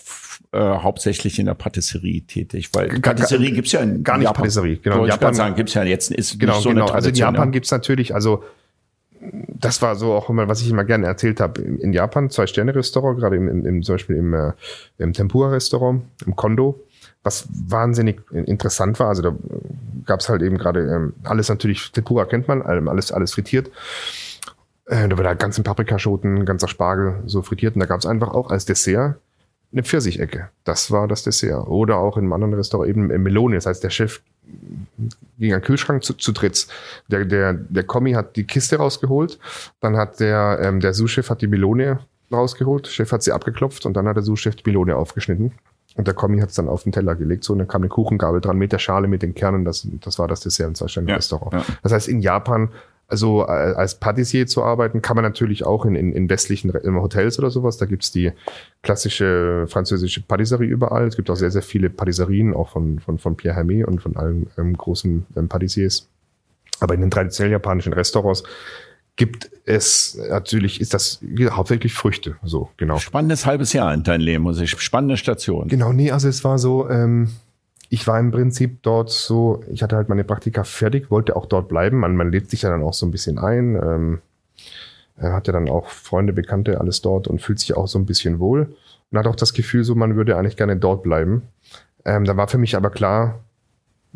äh, hauptsächlich in der Patisserie tätig? Weil Patisserie gibt's ja in gar nicht Japan. Patisserie, genau. In Japan sagen gibt's ja jetzt ist genau, so genau. Also in Japan ja. gibt's natürlich, also das war so auch immer, was ich immer gerne erzählt habe. In Japan zwei Sterne Restaurant, gerade im, im, zum Beispiel im, äh, im Tempura Restaurant, im Kondo, was wahnsinnig interessant war. Also da gab's halt eben gerade ähm, alles natürlich Tempura kennt man, alles alles frittiert. Äh, da war da ganzen Paprikaschoten, ganzer Spargel so frittiert. Und da gab es einfach auch als Dessert eine Pfirsichecke. Das war das Dessert. Oder auch in einem anderen Restaurant eben Melone. Das heißt, der Chef ging an den Kühlschrank zu, zu dritt. Der, der, der Kommi hat die Kiste rausgeholt. Dann hat der, ähm, der Sous-Chef hat die Melone rausgeholt. Der Chef hat sie abgeklopft und dann hat der Sous-Chef die Melone aufgeschnitten. Und der Kommi hat es dann auf den Teller gelegt. So, und dann kam eine Kuchengabel dran mit der Schale, mit den Kernen. Das, das war das Dessert im Zwei-Sterne-Restaurant. Ja, ja. Das heißt, in Japan also äh, als Patissier zu arbeiten, kann man natürlich auch in, in, in westlichen Hotels oder sowas. Da gibt's die klassische französische Patisserie überall. Es gibt auch sehr, sehr viele Patisserien, auch von, von, von Pierre Hermé und von allen ähm, großen ähm, Patissiers. Aber in den traditionell japanischen Restaurants gibt es natürlich, ist das hauptsächlich Früchte, so genau. Spannendes halbes Jahr in deinem Leben, muss ich. Spannende Station. Genau, nee, also es war so, ähm, ich war im Prinzip dort so, ich hatte halt meine Praktika fertig, wollte auch dort bleiben. Man, man lädt sich ja dann auch so ein bisschen ein. Ähm, er hatte dann auch Freunde, Bekannte, alles dort und fühlt sich auch so ein bisschen wohl. Und hat auch das Gefühl, so man würde eigentlich gerne dort bleiben. Ähm, da war für mich aber klar,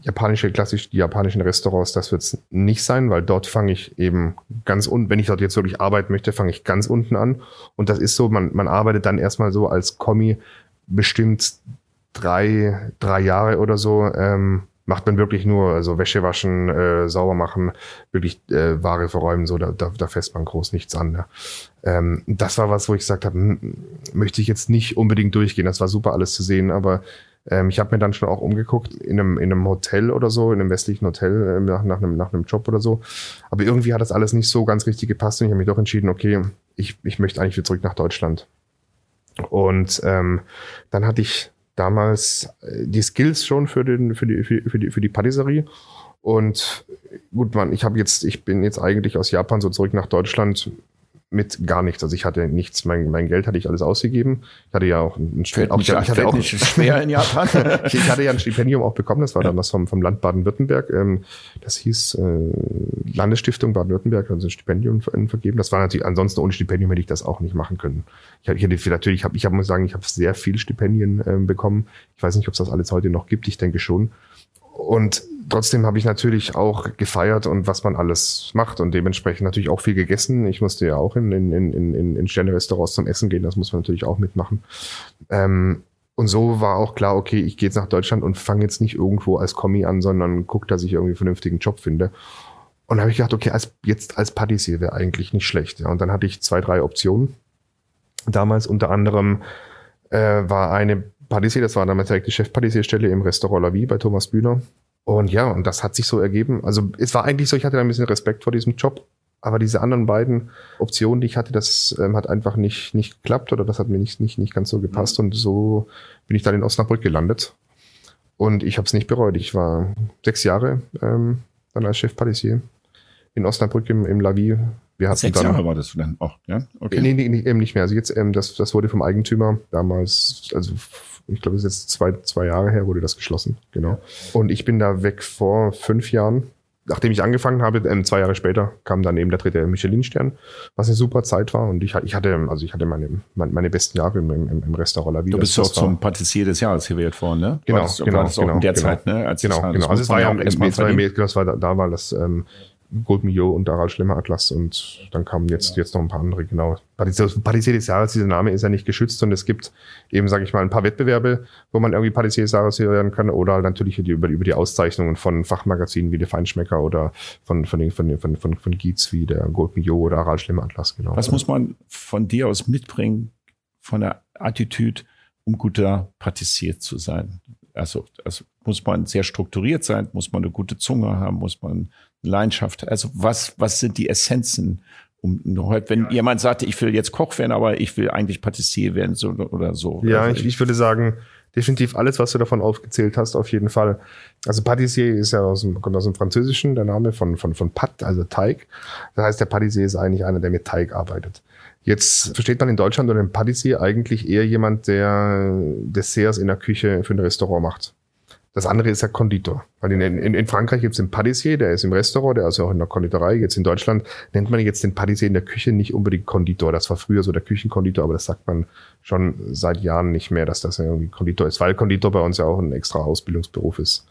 japanische, klassisch die japanischen Restaurants, das wird es nicht sein, weil dort fange ich eben ganz unten, wenn ich dort jetzt wirklich arbeiten möchte, fange ich ganz unten an. Und das ist so, man, man arbeitet dann erstmal so als Kommi bestimmt drei, drei Jahre oder so ähm, macht man wirklich nur also Wäsche waschen, äh, sauber machen, wirklich äh, Ware verräumen, so da, da, da fässt man groß nichts an. Ne? Ähm, das war was, wo ich gesagt habe, hm, möchte ich jetzt nicht unbedingt durchgehen. Das war super alles zu sehen, aber ähm, ich habe mir dann schon auch umgeguckt in einem, in einem Hotel oder so, in einem westlichen Hotel äh, nach, nach, einem, nach einem Job oder so. Aber irgendwie hat das alles nicht so ganz richtig gepasst und ich habe mich doch entschieden, okay, ich, ich möchte eigentlich wieder zurück nach Deutschland. Und ähm, dann hatte ich damals äh, die Skills schon für, den, für, die, für, die, für die Patisserie. Und gut, man, ich habe jetzt, ich bin jetzt eigentlich aus Japan so zurück nach Deutschland mit gar nichts. Also ich hatte nichts, mein, mein Geld hatte ich alles ausgegeben. Ich hatte ja auch ein Stipendium. Ich, ich hatte auch schwer in Japan. ich, ich, hatte ja ein Stipendium auch bekommen, das war ja. dann das vom, vom Land Baden-Württemberg. Ähm, das hieß äh, Landesstiftung Baden-Württemberg, also ein Stipendium vergeben. Das war natürlich, ansonsten ohne Stipendium hätte ich das auch nicht machen können. Ich, ich hätte natürlich, ich habe, ich hab, muss sagen, ich habe sehr viele Stipendien ähm, bekommen. Ich weiß nicht, ob es das alles heute noch gibt. Ich denke schon. Und trotzdem habe ich natürlich auch gefeiert und was man alles macht und dementsprechend natürlich auch viel gegessen. Ich musste ja auch in, in, in, in, in Sterne-Restaurants zum Essen gehen, das muss man natürlich auch mitmachen. Ähm, und so war auch klar, okay, ich gehe jetzt nach Deutschland und fange jetzt nicht irgendwo als Kommi an, sondern guck, dass ich irgendwie einen vernünftigen Job finde. Und habe ich gedacht, okay, als, jetzt als Patissier wäre eigentlich nicht schlecht. Ja, und dann hatte ich zwei, drei Optionen. Damals unter anderem äh, war eine Patissier, das war damals direkt die Chef-Patissierstelle im Restaurant La Vie bei Thomas Bühner. Und ja, und das hat sich so ergeben. Also es war eigentlich so, ich hatte ein bisschen Respekt vor diesem Job, aber diese anderen beiden Optionen, die ich hatte, das ähm, hat einfach nicht, nicht geklappt oder das hat mir nicht, nicht, nicht ganz so gepasst. Und so bin ich dann in Osnabrück gelandet. Und ich habe es nicht bereut. Ich war sechs Jahre ähm, dann als Chef Patissier in Osnabrück im, im Lavi. Wir hatten Sechs dann, Jahre war das dann auch, ja? Okay. Nee, nee, nee, eben nicht mehr. Also jetzt, ähm, das, das wurde vom Eigentümer damals, also ich glaube, es ist jetzt zwei, zwei Jahre her, wurde das geschlossen, genau. Und ich bin da weg vor fünf Jahren nachdem ich angefangen habe, ähm, zwei Jahre später kam dann eben der dritte Michelin-Stern, was eine super Zeit war. Und ich, ich hatte, also ich hatte meine, meine besten Jahre im, im, im Restaurant La Vida. Du bist auch zum Patissier des Jahres gewählt worden, ne? Genau, war das, genau, war das genau, in der genau, Zeit, ne? Als genau, genau. Also es war ja auch, es war, da, da war das ähm, Gold Mio und Aral Schlemmer Atlas und dann kamen jetzt, jetzt noch ein paar andere, genau. Patissier des Jahres, dieser Name ist ja nicht geschützt und es gibt eben, sage ich mal, ein paar Wettbewerbe, wo man irgendwie Patissier des Jahres werden kann oder halt natürlich über, über die Auszeichnungen von Fachmagazinen wie der Feinschmecker oder von, von, den, von, von, von, von Gietz wie der Gold Mio oder Aral Schlemmer Atlas, genau. Was muss man von dir aus mitbringen, von der Attitüde, um guter Patissier zu sein? Also, also muss man sehr strukturiert sein, muss man eine gute Zunge haben, muss man Leidenschaft? Also was, was sind die Essenzen? Um, wenn jemand sagt, ich will jetzt Koch werden, aber ich will eigentlich Patissier werden so, oder so. Ja, also ich, ich würde sagen, definitiv alles, was du davon aufgezählt hast, auf jeden Fall. Also Patissier ist ja aus dem, kommt aus dem Französischen, der Name von, von, von Pat, also Teig. Das heißt, der Patissier ist eigentlich einer, der mit Teig arbeitet. Jetzt versteht man in Deutschland unter dem Patissier eigentlich eher jemand, der Desserts in der Küche für ein Restaurant macht. Das andere ist ja Konditor. Weil in, in, in Frankreich gibt es den Patissier, der ist im Restaurant, der ist ja auch in der Konditorei. Jetzt in Deutschland nennt man jetzt den Patissier in der Küche nicht unbedingt Konditor. Das war früher so der Küchenkonditor, aber das sagt man schon seit Jahren nicht mehr, dass das irgendwie Konditor ist, weil Konditor bei uns ja auch ein extra Ausbildungsberuf ist.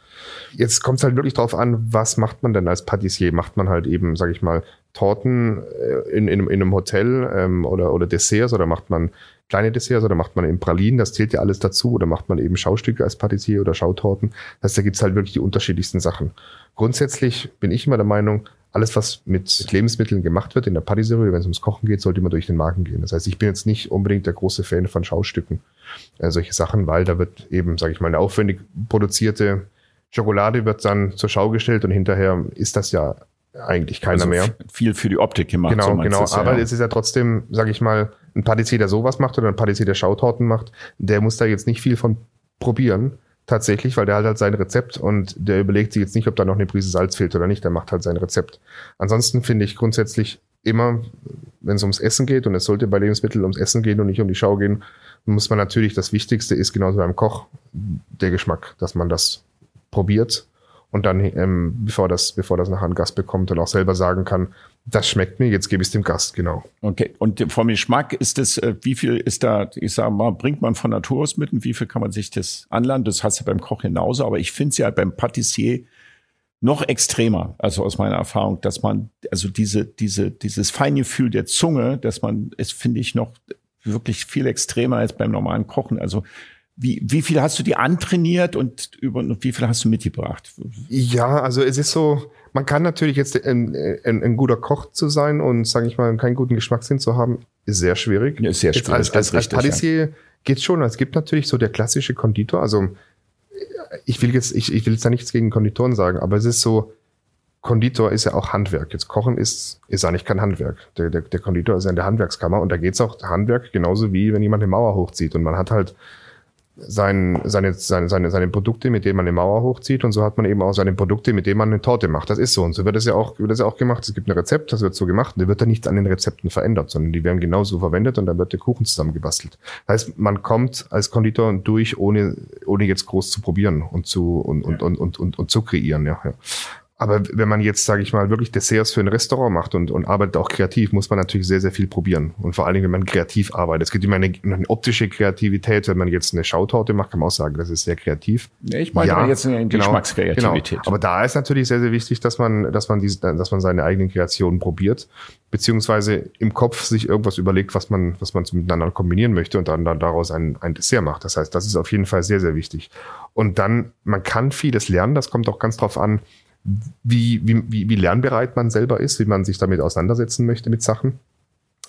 Jetzt kommt es halt wirklich drauf an, was macht man denn als Patissier? Macht man halt eben, sage ich mal, Torten äh, in, in, in einem Hotel ähm, oder, oder Desserts oder macht man kleine Desserts oder macht man in Pralinen, das zählt ja alles dazu, oder macht man eben Schaustücke als Patissier oder Schautorten. Das heißt, da gibt's halt wirklich die unterschiedlichsten Sachen. Grundsätzlich bin ich immer der Meinung, alles, was mit Lebensmitteln gemacht wird in der Patisserie, wenn es ums Kochen geht, sollte immer durch den Magen gehen. Das heißt, ich bin jetzt nicht unbedingt der große Fan von Schaustücken, äh, solche Sachen, weil da wird eben, sage ich mal, eine aufwendig produzierte Schokolade wird dann zur Schau gestellt und hinterher ist das ja eigentlich keiner also mehr. Viel für die Optik gemacht. Genau, so genau. Es, aber ja. es ist ja trotzdem, sage ich mal, ein Patissier, der sowas macht oder ein Patissier, der Schautorten macht, der muss da jetzt nicht viel von probieren. Tatsächlich, weil der hat halt sein Rezept und der überlegt sich jetzt nicht, ob da noch eine Prise Salz fehlt oder nicht, der macht halt sein Rezept. Ansonsten finde ich grundsätzlich immer, wenn es ums Essen geht, und es sollte bei Lebensmitteln ums Essen gehen und nicht um die Schau gehen, muss man natürlich, das Wichtigste ist genauso beim Koch, der Geschmack, dass man das probiert und dann, ähm, bevor das, bevor das nachher ein Gast bekommt und auch selber sagen kann, das schmeckt mir, jetzt gebe ich es dem Gast, genau. Okay, und vom Geschmack ist es, äh, wie viel ist da, ich sage mal, bringt man von Natur aus mit und wie viel kann man sich das anlernen? Das hast du beim Koch genauso, aber ich finde es ja beim Patissier noch extremer, also aus meiner Erfahrung, dass man, also diese, diese, dieses Feingefühl der Zunge, dass man, es finde ich noch wirklich viel extremer als beim normalen Kochen. Also wie, wie viel hast du dir antrainiert und über und wie viel hast du mitgebracht? Ja, also es ist so, man kann natürlich jetzt ein, ein, ein guter Koch zu sein und, sage ich mal, keinen guten Geschmackssinn zu haben, ist sehr schwierig. Ja, ist sehr schwierig. Als, als, als Patissier ja. geht's schon. Es gibt natürlich so der klassische Konditor. Also ich will jetzt, ich, ich will jetzt da nichts gegen Konditoren sagen, aber es ist so, Konditor ist ja auch Handwerk. Jetzt Kochen ist, ist eigentlich kein Handwerk. Der, der, der Konditor ist ja in der Handwerkskammer und da geht's auch Handwerk genauso wie wenn jemand eine Mauer hochzieht und man hat halt sein, seine, seine, seine, seine Produkte, mit denen man eine Mauer hochzieht und so hat man eben auch seine Produkte, mit denen man eine Torte macht. Das ist so und so wird es ja auch, wird es ja auch gemacht. Es gibt ein Rezept, das wird so gemacht und da wird dann nichts an den Rezepten verändert, sondern die werden genauso verwendet und dann wird der Kuchen zusammengebastelt. Das heißt, man kommt als Konditor durch, ohne, ohne jetzt groß zu probieren und zu, und, und, und, und, und, und zu kreieren, ja. ja. Aber wenn man jetzt, sage ich mal, wirklich Desserts für ein Restaurant macht und, und arbeitet auch kreativ, muss man natürlich sehr, sehr viel probieren. Und vor allen Dingen, wenn man kreativ arbeitet. Es gibt immer eine, eine optische Kreativität. Wenn man jetzt eine Schautorte macht, kann man auch sagen, das ist sehr kreativ. Ja, ich meine ja, jetzt eine genau, Geschmackskreativität. Genau. Aber da ist natürlich sehr, sehr wichtig, dass man, dass man diese, dass man seine eigenen Kreationen probiert, beziehungsweise im Kopf sich irgendwas überlegt, was man, was man miteinander kombinieren möchte und dann, dann daraus ein, ein Dessert macht. Das heißt, das ist auf jeden Fall sehr, sehr wichtig. Und dann, man kann vieles lernen. Das kommt auch ganz drauf an, wie, wie, wie lernbereit man selber ist, wie man sich damit auseinandersetzen möchte mit Sachen.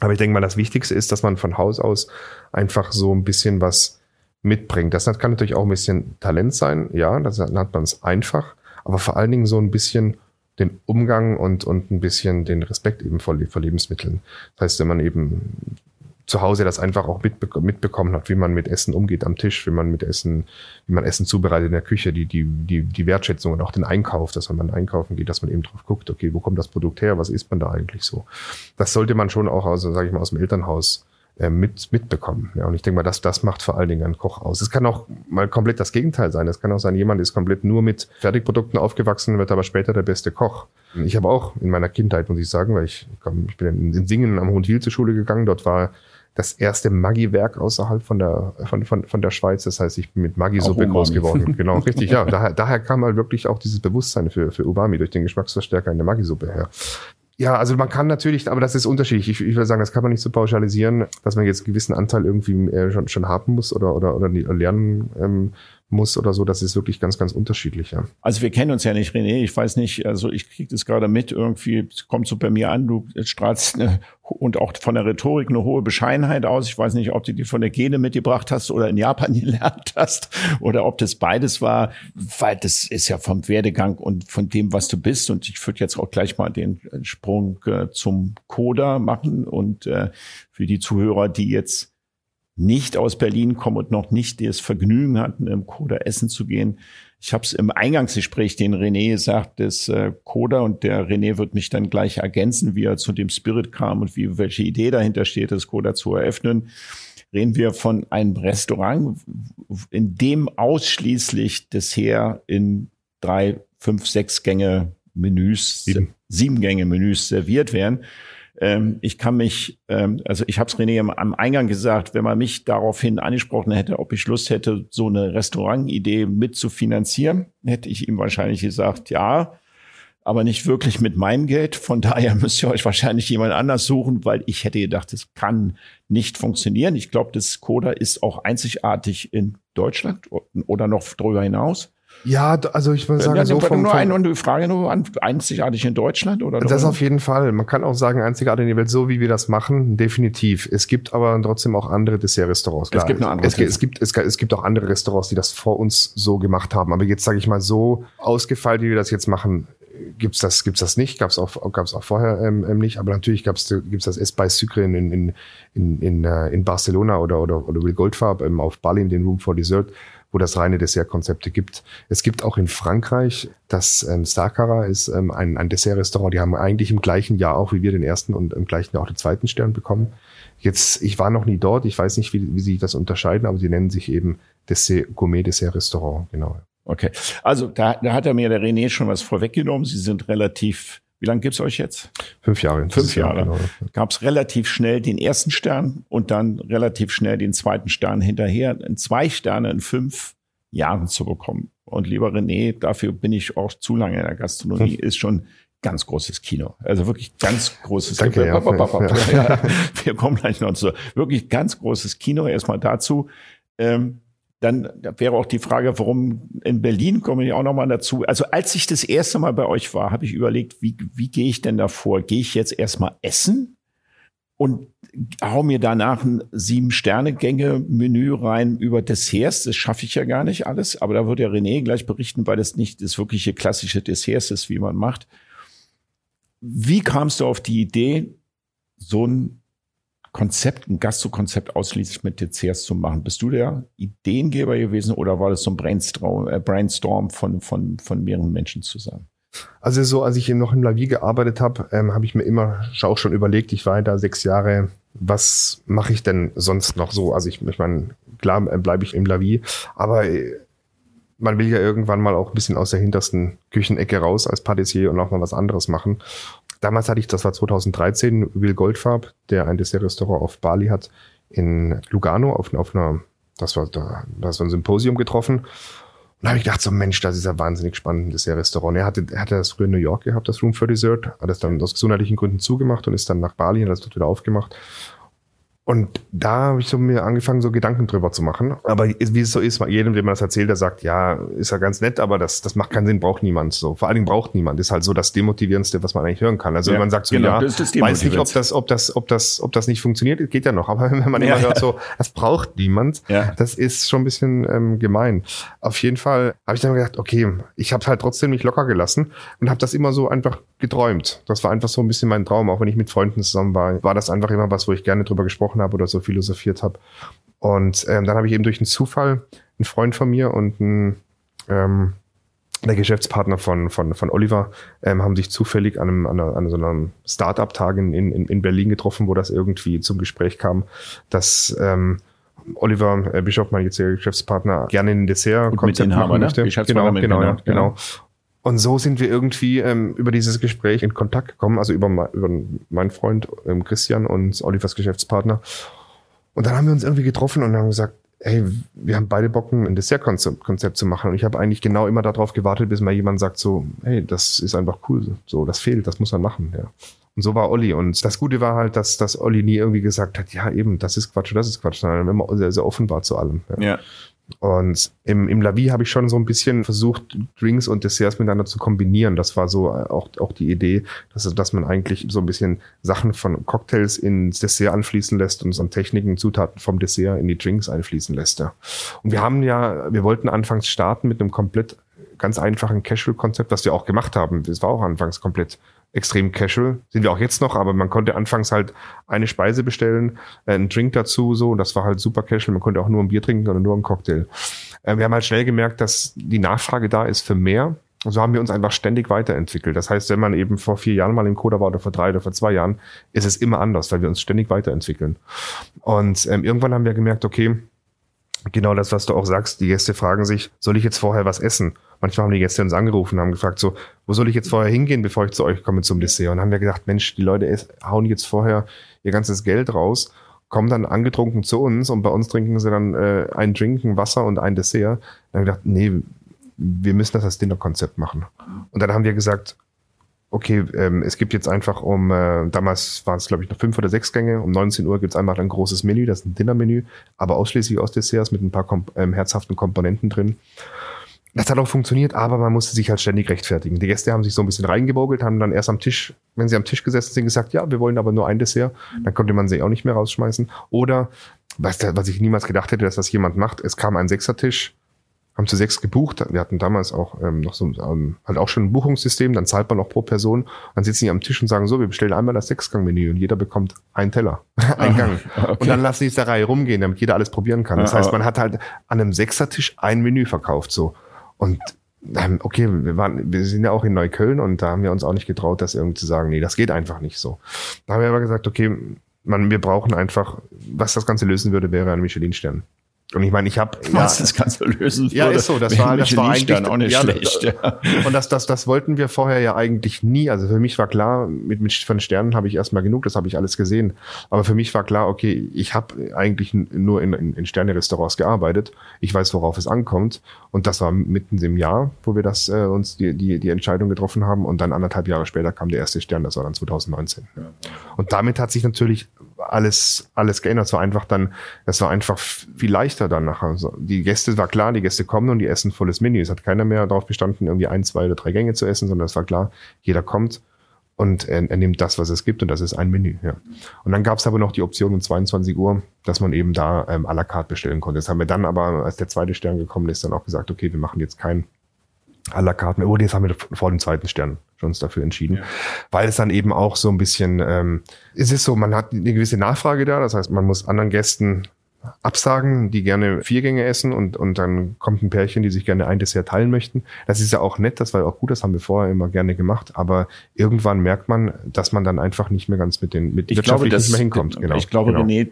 Aber ich denke mal, das Wichtigste ist, dass man von Haus aus einfach so ein bisschen was mitbringt. Das kann natürlich auch ein bisschen Talent sein, ja, dann hat man es einfach, aber vor allen Dingen so ein bisschen den Umgang und, und ein bisschen den Respekt eben vor, vor Lebensmitteln. Das heißt, wenn man eben zu Hause das einfach auch mitbe mitbekommen hat, wie man mit Essen umgeht am Tisch, wie man mit Essen, wie man Essen zubereitet in der Küche, die, die, die, die Wertschätzung und auch den Einkauf, dass wenn man einkaufen geht, dass man eben drauf guckt, okay, wo kommt das Produkt her, was isst man da eigentlich so? Das sollte man schon auch aus, sage ich mal, aus dem Elternhaus äh, mit, mitbekommen. Ja, und ich denke mal, das, das macht vor allen Dingen einen Koch aus. Es kann auch mal komplett das Gegenteil sein. Es kann auch sein, jemand ist komplett nur mit Fertigprodukten aufgewachsen, wird aber später der beste Koch. Ich habe auch in meiner Kindheit, muss ich sagen, weil ich, ich bin in Singen am Hohenwil zur Schule gegangen, dort war das erste Maggi-Werk außerhalb von der, von, von, von der Schweiz. Das heißt, ich bin mit Maggi-Suppe groß geworden. Genau, richtig, ja. Daher, daher kam halt wirklich auch dieses Bewusstsein für, für Umami durch den Geschmacksverstärker in der Maggi-Suppe her. Ja, also man kann natürlich, aber das ist unterschiedlich. Ich, ich würde sagen, das kann man nicht so pauschalisieren, dass man jetzt einen gewissen Anteil irgendwie äh, schon, schon haben muss oder, oder, oder lernen ähm, muss oder so. Das ist wirklich ganz, ganz unterschiedlich. Ja. Also wir kennen uns ja nicht, René. Ich weiß nicht, also ich kriege das gerade mit irgendwie, kommt so bei mir an, du strahlst eine, und auch von der Rhetorik eine hohe Bescheidenheit aus. Ich weiß nicht, ob du die von der Gene mitgebracht hast oder in Japan gelernt hast oder ob das beides war, weil das ist ja vom Werdegang und von dem, was du bist. Und ich würde jetzt auch gleich mal den Sprung äh, zum Coda machen und äh, für die Zuhörer, die jetzt nicht aus Berlin kommen und noch nicht das Vergnügen hatten, im Coda essen zu gehen. Ich habe es im Eingangsgespräch den René gesagt, das äh, Coda und der René wird mich dann gleich ergänzen, wie er zu dem Spirit kam und wie welche Idee dahinter steht, das Coda zu eröffnen. Reden wir von einem Restaurant, in dem ausschließlich Dessert in drei, fünf, sechs Gänge Menüs, sieben, sieben Gänge Menüs serviert werden. Ähm, ich kann mich, ähm, also ich habe es René am, Eingang gesagt, wenn man mich daraufhin angesprochen hätte, ob ich Lust hätte, so eine Restaurantidee mit zu finanzieren, hätte ich ihm wahrscheinlich gesagt, ja, aber nicht wirklich mit meinem Geld. Von daher müsst ihr euch wahrscheinlich jemand anders suchen, weil ich hätte gedacht, es kann nicht funktionieren. Ich glaube, das Coda ist auch einzigartig in Deutschland oder noch darüber hinaus. Ja, also ich würde sagen, ja, so vom, nur eine und die Frage nur an, einzigartig in Deutschland oder? Das darüber? auf jeden Fall. Man kann auch sagen, einzigartig in der Welt, so wie wir das machen, definitiv. Es gibt aber trotzdem auch andere Dessert-Restaurants. Es gibt noch andere. Es, es, gibt, es, es gibt auch andere Restaurants, die das vor uns so gemacht haben. Aber jetzt sage ich mal so ausgefeilt, wie wir das jetzt machen, gibt's das gibt's das nicht, gab's auch gab's auch vorher ähm, ähm nicht, aber natürlich gab's gibt's das Espai Sucre in in in in, in, äh, in Barcelona oder oder oder Will Goldfarb ähm, auf Bali in den Room for Dessert wo das reine Dessertkonzepte gibt. Es gibt auch in Frankreich das ähm, Starcara ist ähm, ein, ein Dessertrestaurant. Die haben eigentlich im gleichen Jahr auch wie wir den ersten und im gleichen Jahr auch den zweiten Stern bekommen. Jetzt, ich war noch nie dort. Ich weiß nicht, wie, wie sie das unterscheiden, aber sie nennen sich eben Dessert, Gourmet Dessert Restaurant. Genau. Okay. Also da, da hat er mir der René schon was vorweggenommen. Sie sind relativ wie lange gibt's euch jetzt? Fünf Jahre. Fünf Jahre. Genau. Gab es relativ schnell den ersten Stern und dann relativ schnell den zweiten Stern hinterher. Zwei Sterne in fünf Jahren zu bekommen. Und lieber René, dafür bin ich auch zu lange in der Gastronomie, hm. ist schon ganz großes Kino. Also wirklich ganz großes Danke, Kino. Ja, ja. Wir kommen gleich noch zu. Wirklich ganz großes Kino. Erstmal dazu. Ähm, dann wäre auch die Frage, warum in Berlin komme ich auch nochmal dazu. Also als ich das erste Mal bei euch war, habe ich überlegt, wie, wie gehe ich denn davor? Gehe ich jetzt erstmal essen und hau mir danach ein Sieben-Sterne-Gänge-Menü rein über Desserts. Das schaffe ich ja gar nicht alles. Aber da wird ja René gleich berichten, weil das nicht das wirkliche klassische Desserts ist, wie man macht. Wie kamst du auf die Idee, so ein Konzept, ein Gastro-Konzept ausschließlich mit Desserts zu machen. Bist du der Ideengeber gewesen oder war das so ein Brainstorm, äh, Brainstorm von, von, von mehreren Menschen zusammen? Also so, als ich noch im Lavi gearbeitet habe, ähm, habe ich mir immer auch schon überlegt, ich war da sechs Jahre, was mache ich denn sonst noch so? Also ich, ich meine, klar äh, bleibe ich im Lavi, aber äh, man will ja irgendwann mal auch ein bisschen aus der hintersten Küchenecke raus als Patissier und auch mal was anderes machen. Damals hatte ich, das war 2013, Will Goldfarb, der ein Dessert-Restaurant auf Bali hat, in Lugano auf, auf einer, das war da, das war ein Symposium getroffen. Und da habe ich gedacht, so Mensch, das ist ja wahnsinnig spannend, Dessert-Restaurant. Er hatte, er hatte das früher in New York gehabt, das Room for Dessert, hat das dann aus gesundheitlichen Gründen zugemacht und ist dann nach Bali und hat das dort wieder aufgemacht. Und da habe ich so mir angefangen, so Gedanken drüber zu machen. Aber wie es so ist, jedem, dem man das erzählt, der sagt, ja, ist ja ganz nett, aber das, das macht keinen Sinn, braucht niemand so. Vor allen Dingen braucht niemand. Ist halt so das Demotivierendste, was man eigentlich hören kann. Also ja, wenn man sagt so, genau, ja, weiß nicht, ob das, ob das, ob das, ob das nicht funktioniert, geht ja noch. Aber wenn man ja, immer hört so, das braucht niemand, ja. das ist schon ein bisschen ähm, gemein. Auf jeden Fall habe ich dann gedacht, okay, ich habe halt trotzdem nicht locker gelassen und habe das immer so einfach geträumt. Das war einfach so ein bisschen mein Traum. Auch wenn ich mit Freunden zusammen war, war das einfach immer was, wo ich gerne drüber gesprochen gesprochen habe oder so philosophiert habe. Und ähm, dann habe ich eben durch einen Zufall einen Freund von mir und ein, ähm, der Geschäftspartner von, von, von Oliver ähm, haben sich zufällig an, einem, an, einer, an so einem Start-up-Tag in, in, in Berlin getroffen, wo das irgendwie zum Gespräch kam, dass ähm, Oliver äh, Bischof, mein jetziger Geschäftspartner, gerne ein Dessert-Konzept machen ne? möchte. Genau, genau, ja, genau. Und so sind wir irgendwie ähm, über dieses Gespräch in Kontakt gekommen, also über, über meinen Freund ähm, Christian und Olivers Geschäftspartner. Und dann haben wir uns irgendwie getroffen und haben gesagt, hey, wir haben beide Bock, ein Dessert-Konzept zu machen. Und ich habe eigentlich genau immer darauf gewartet, bis mal jemand sagt so, hey, das ist einfach cool, so, das fehlt, das muss man machen, ja. Und so war Olli. Und das Gute war halt, dass, dass Olli nie irgendwie gesagt hat, ja, eben, das ist Quatsch, das ist Quatsch, sondern immer sehr, sehr offen war zu allem. Ja. ja. Und im, im Lavi habe ich schon so ein bisschen versucht, Drinks und Desserts miteinander zu kombinieren. Das war so auch, auch die Idee, dass, dass man eigentlich so ein bisschen Sachen von Cocktails ins Dessert anfließen lässt und so Techniken, Zutaten vom Dessert in die Drinks einfließen lässt. Und wir haben ja, wir wollten anfangs starten mit einem komplett ganz einfachen Casual-Konzept, was wir auch gemacht haben. Das war auch anfangs komplett extrem casual. Sind wir auch jetzt noch, aber man konnte anfangs halt eine Speise bestellen, äh, einen Drink dazu, so, und das war halt super casual. Man konnte auch nur ein Bier trinken oder nur einen Cocktail. Äh, wir haben halt schnell gemerkt, dass die Nachfrage da ist für mehr. Und so haben wir uns einfach ständig weiterentwickelt. Das heißt, wenn man eben vor vier Jahren mal im Coda war oder vor drei oder vor zwei Jahren, ist es immer anders, weil wir uns ständig weiterentwickeln. Und ähm, irgendwann haben wir gemerkt, okay, genau das, was du auch sagst, die Gäste fragen sich, soll ich jetzt vorher was essen? Manchmal haben die Gäste uns angerufen, haben gefragt, so, wo soll ich jetzt vorher hingehen, bevor ich zu euch komme zum Dessert? Und haben wir gedacht, Mensch, die Leute hauen jetzt vorher ihr ganzes Geld raus, kommen dann angetrunken zu uns und bei uns trinken sie dann äh, ein Drink, ein Wasser und ein Dessert. Dann haben wir gedacht, nee, wir müssen das als Dinnerkonzept machen. Und dann haben wir gesagt, okay, ähm, es gibt jetzt einfach um, äh, damals waren es glaube ich noch fünf oder sechs Gänge, um 19 Uhr gibt es einmal ein großes Menü, das ist ein Dinnermenü, aber ausschließlich aus Desserts mit ein paar kom ähm, herzhaften Komponenten drin. Das hat auch funktioniert, aber man musste sich halt ständig rechtfertigen. Die Gäste haben sich so ein bisschen reingebogelt, haben dann erst am Tisch, wenn sie am Tisch gesessen sind, gesagt, ja, wir wollen aber nur ein Dessert. Dann konnte man sie auch nicht mehr rausschmeißen. Oder, was, was ich niemals gedacht hätte, dass das jemand macht, es kam ein Sechsertisch, haben zu sechs gebucht. Wir hatten damals auch ähm, noch so ähm, halt auch schon ein Buchungssystem, dann zahlt man noch pro Person. Dann sitzen die am Tisch und sagen so, wir bestellen einmal das Sechsgang-Menü und jeder bekommt einen Teller, einen Gang. Okay. Und dann lassen die es der Reihe rumgehen, damit jeder alles probieren kann. Das heißt, man hat halt an einem Sechsertisch ein Menü verkauft so. Und ähm, okay, wir waren, wir sind ja auch in Neukölln und da haben wir uns auch nicht getraut, das irgendwie zu sagen, nee, das geht einfach nicht so. Da haben wir aber gesagt, okay, man, wir brauchen einfach, was das Ganze lösen würde, wäre ein Michelin-Stern. Und ich meine, ich habe ja, das Ganze lösen Ja, ist so. Das war, das war eigentlich auch nicht ja, schlecht. Ja. Und das, das, das wollten wir vorher ja eigentlich nie. Also für mich war klar, mit, mit von Sternen habe ich erstmal genug. Das habe ich alles gesehen. Aber für mich war klar, okay, ich habe eigentlich nur in, in, in Sterne-Restaurants gearbeitet. Ich weiß, worauf es ankommt. Und das war mitten im Jahr, wo wir das äh, uns die, die, die Entscheidung getroffen haben. Und dann anderthalb Jahre später kam der erste Stern. Das war dann 2019. Ja. Und damit hat sich natürlich alles alles geändert. Es war einfach dann, es war einfach viel leichter dann nachher. Also die Gäste war klar, die Gäste kommen und die essen volles Menü. Es hat keiner mehr darauf bestanden, irgendwie ein, zwei oder drei Gänge zu essen, sondern es war klar, jeder kommt und er, er nimmt das, was es gibt und das ist ein Menü. Ja. Und dann gab es aber noch die Option um 22 Uhr, dass man eben da ähm, à la carte bestellen konnte. Das haben wir dann aber, als der zweite Stern gekommen ist, dann auch gesagt, okay, wir machen jetzt kein à la carte mehr. Oh, jetzt haben wir vor dem zweiten Stern schon uns dafür entschieden, ja. weil es dann eben auch so ein bisschen, ähm, es ist so, man hat eine gewisse Nachfrage da, das heißt, man muss anderen Gästen absagen, die gerne vier Gänge essen und, und dann kommt ein Pärchen, die sich gerne ein Dessert teilen möchten. Das ist ja auch nett, das war ja auch gut, das haben wir vorher immer gerne gemacht, aber irgendwann merkt man, dass man dann einfach nicht mehr ganz mit den mit ich glaube, nicht mehr hinkommt. Genau, ich glaube, genau. René,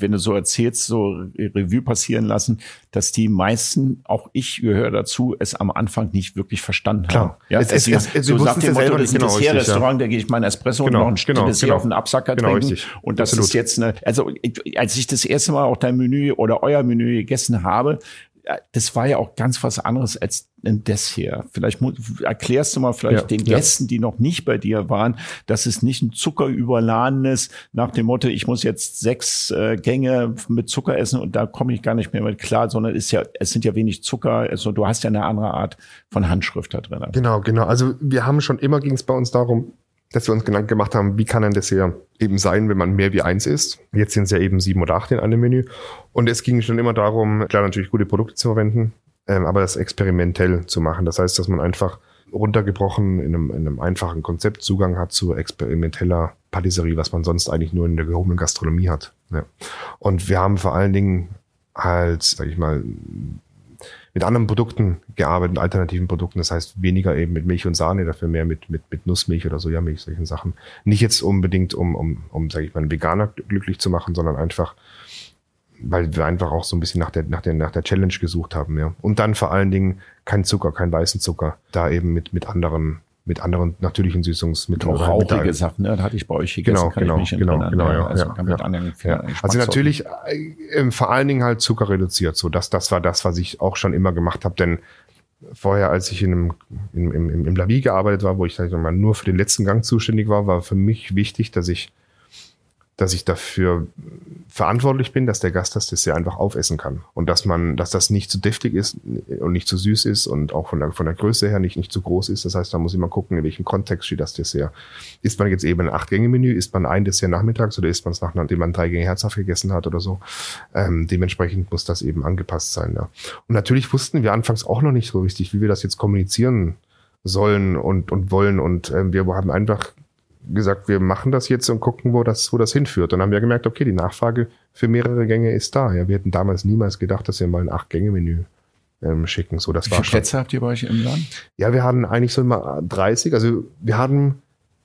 wenn du so erzählst, so Revue passieren lassen, dass die meisten, auch ich gehöre dazu, es am Anfang nicht wirklich verstanden Klar. haben. Ja, es, es, es, es, so sagt dem Motto, das ist ein genau, Dessert-Restaurant, ja. da gehe ich meinen Espresso genau, und noch ein genau, Dessert genau. auf den Absacker genau, trinken. Richtig. Und das Absolut. ist jetzt eine, also als ich das erste Mal auch dein Menü oder euer Menü gegessen habe, das war ja auch ganz was anderes als ein Dessert. Vielleicht erklärst du mal vielleicht ja, den Gästen, ja. die noch nicht bei dir waren, dass es nicht ein zuckerüberladenes nach dem Motto, ich muss jetzt sechs äh, Gänge mit Zucker essen und da komme ich gar nicht mehr mit klar, sondern ist ja, es sind ja wenig Zucker, also du hast ja eine andere Art von Handschrift da drin. Genau, genau. Also wir haben schon immer ging es bei uns darum, dass wir uns Gedanken gemacht haben, wie kann ein Dessert eben sein, wenn man mehr wie eins isst. Jetzt sind es ja eben sieben oder acht in einem Menü. Und es ging schon immer darum, klar natürlich gute Produkte zu verwenden, ähm, aber das experimentell zu machen. Das heißt, dass man einfach runtergebrochen in einem, in einem einfachen Konzept Zugang hat zu experimenteller Patisserie, was man sonst eigentlich nur in der gehobenen Gastronomie hat. Ja. Und wir haben vor allen Dingen halt, sag ich mal, mit anderen Produkten gearbeitet, alternativen Produkten. Das heißt, weniger eben mit Milch und Sahne, dafür mehr mit, mit, mit Nussmilch oder Sojamilch, solchen Sachen. Nicht jetzt unbedingt, um, um, um sage ich mal, einen Veganer glücklich zu machen, sondern einfach, weil wir einfach auch so ein bisschen nach der, nach der, nach der Challenge gesucht haben, ja. Und dann vor allen Dingen kein Zucker, kein weißen Zucker, da eben mit, mit anderen mit anderen natürlichen Süßungsmitteln. Auch rauchige Sachen, ne? Das hatte ich bei euch gegessen. Genau, genau, genau, genau, ja, also, ja, mit Anderen ja. also natürlich äh, vor allen Dingen halt Zucker reduziert. So, das, das war das, was ich auch schon immer gemacht habe. Denn vorher, als ich in einem, im, im, im Lavi gearbeitet war, wo ich sag ich mal, nur für den letzten Gang zuständig war, war für mich wichtig, dass ich dass ich dafür verantwortlich bin, dass der Gast das Dessert einfach aufessen kann. Und dass man, dass das nicht zu deftig ist und nicht zu süß ist und auch von der, von der Größe her nicht, nicht zu groß ist. Das heißt, da muss ich mal gucken, in welchem Kontext steht das Dessert. Ist man jetzt eben ein Acht-Gänge-Menü, ist man ein Dessert nachmittags oder ist man es nach, nachdem man drei Gänge herzhaft gegessen hat oder so. Ähm, dementsprechend muss das eben angepasst sein. Ja. Und natürlich wussten wir anfangs auch noch nicht so richtig, wie wir das jetzt kommunizieren sollen und, und wollen. Und ähm, wir haben einfach gesagt, wir machen das jetzt und gucken, wo das, wo das hinführt. Und dann haben wir gemerkt, okay, die Nachfrage für mehrere Gänge ist da. Ja, wir hätten damals niemals gedacht, dass wir mal ein Acht-Gänge-Menü ähm, schicken. So, das Wie war viele Plätze habt ihr bei euch im Land? Ja, wir hatten eigentlich so immer 30. Also wir hatten,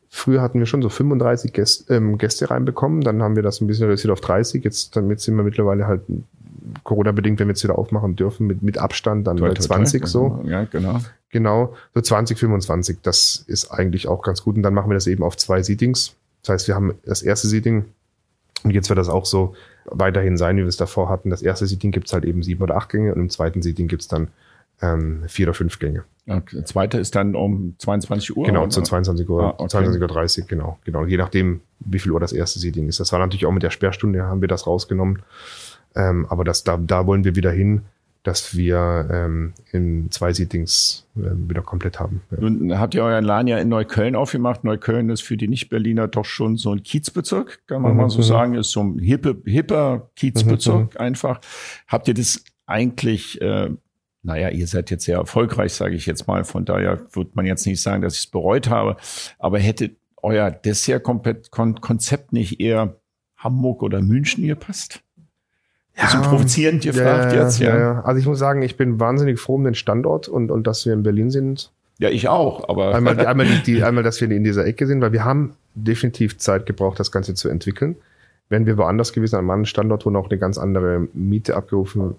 früher hatten wir schon so 35 Gäste, ähm, Gäste reinbekommen. Dann haben wir das ein bisschen reduziert auf 30. Jetzt, damit sind wir mittlerweile halt Corona-bedingt, wenn wir jetzt wieder aufmachen dürfen, mit, mit Abstand dann toi, bei 20 toi, so. Ja, genau. Genau, so 20, 25, das ist eigentlich auch ganz gut. Und dann machen wir das eben auf zwei Seatings. Das heißt, wir haben das erste Seating und jetzt wird das auch so weiterhin sein, wie wir es davor hatten. Das erste Seating gibt es halt eben sieben oder acht Gänge und im zweiten Seating gibt es dann ähm, vier oder fünf Gänge. Okay. Zweite ist dann um 22 Uhr? Genau, zu 22 Uhr, ah, okay. 22.30 Uhr, genau, genau. Je nachdem, wie viel Uhr das erste Seating ist. Das war natürlich auch mit der Sperrstunde, haben wir das rausgenommen. Ähm, aber das, da, da wollen wir wieder hin, dass wir ähm, in zwei Seatings äh, wieder komplett haben. Ja. Nun habt ihr euren Laden ja in Neukölln aufgemacht. Neukölln ist für die Nicht-Berliner doch schon so ein Kiezbezirk, kann man mhm, mal so mhm. sagen. Ist so ein hippe, hipper Kiezbezirk mhm, einfach. Habt ihr das eigentlich, äh, naja, ihr seid jetzt sehr erfolgreich, sage ich jetzt mal. Von daher wird man jetzt nicht sagen, dass ich es bereut habe. Aber hätte euer Dessert-Konzept nicht eher Hamburg oder München gepasst? Ja, Bisschen provozierend gefragt ja, jetzt, ja. ja. Also ich muss sagen, ich bin wahnsinnig froh um den Standort und, und dass wir in Berlin sind. Ja, ich auch, aber. Einmal, einmal, die, die, einmal, dass wir in dieser Ecke sind, weil wir haben definitiv Zeit gebraucht, das Ganze zu entwickeln. Wären wir woanders gewesen, an einem Standort, wo noch eine ganz andere Miete abgerufen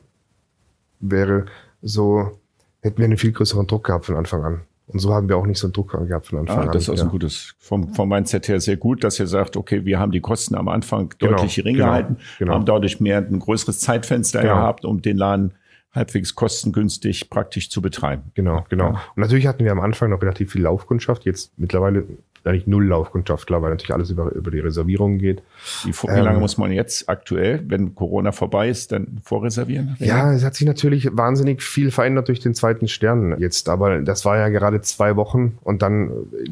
wäre, so hätten wir einen viel größeren Druck gehabt von Anfang an. Und so haben wir auch nicht so einen Druck gehabt von Anfang ah, an. Das ist also ja. ein gutes, vom, vom Mindset her sehr gut, dass ihr sagt, okay, wir haben die Kosten am Anfang genau, deutlich geringer genau, gehalten, genau. haben dadurch mehr ein größeres Zeitfenster genau. gehabt, um den Laden halbwegs kostengünstig praktisch zu betreiben. Genau, genau. Und natürlich hatten wir am Anfang noch relativ viel Laufkundschaft. Jetzt mittlerweile eigentlich null Laufkundschaft, klar, weil natürlich alles über, über die Reservierungen geht. Wie, wie ähm, lange muss man jetzt aktuell, wenn Corona vorbei ist, dann vorreservieren? Ja, es hat sich natürlich wahnsinnig viel verändert durch den zweiten Stern jetzt, aber das war ja gerade zwei Wochen und dann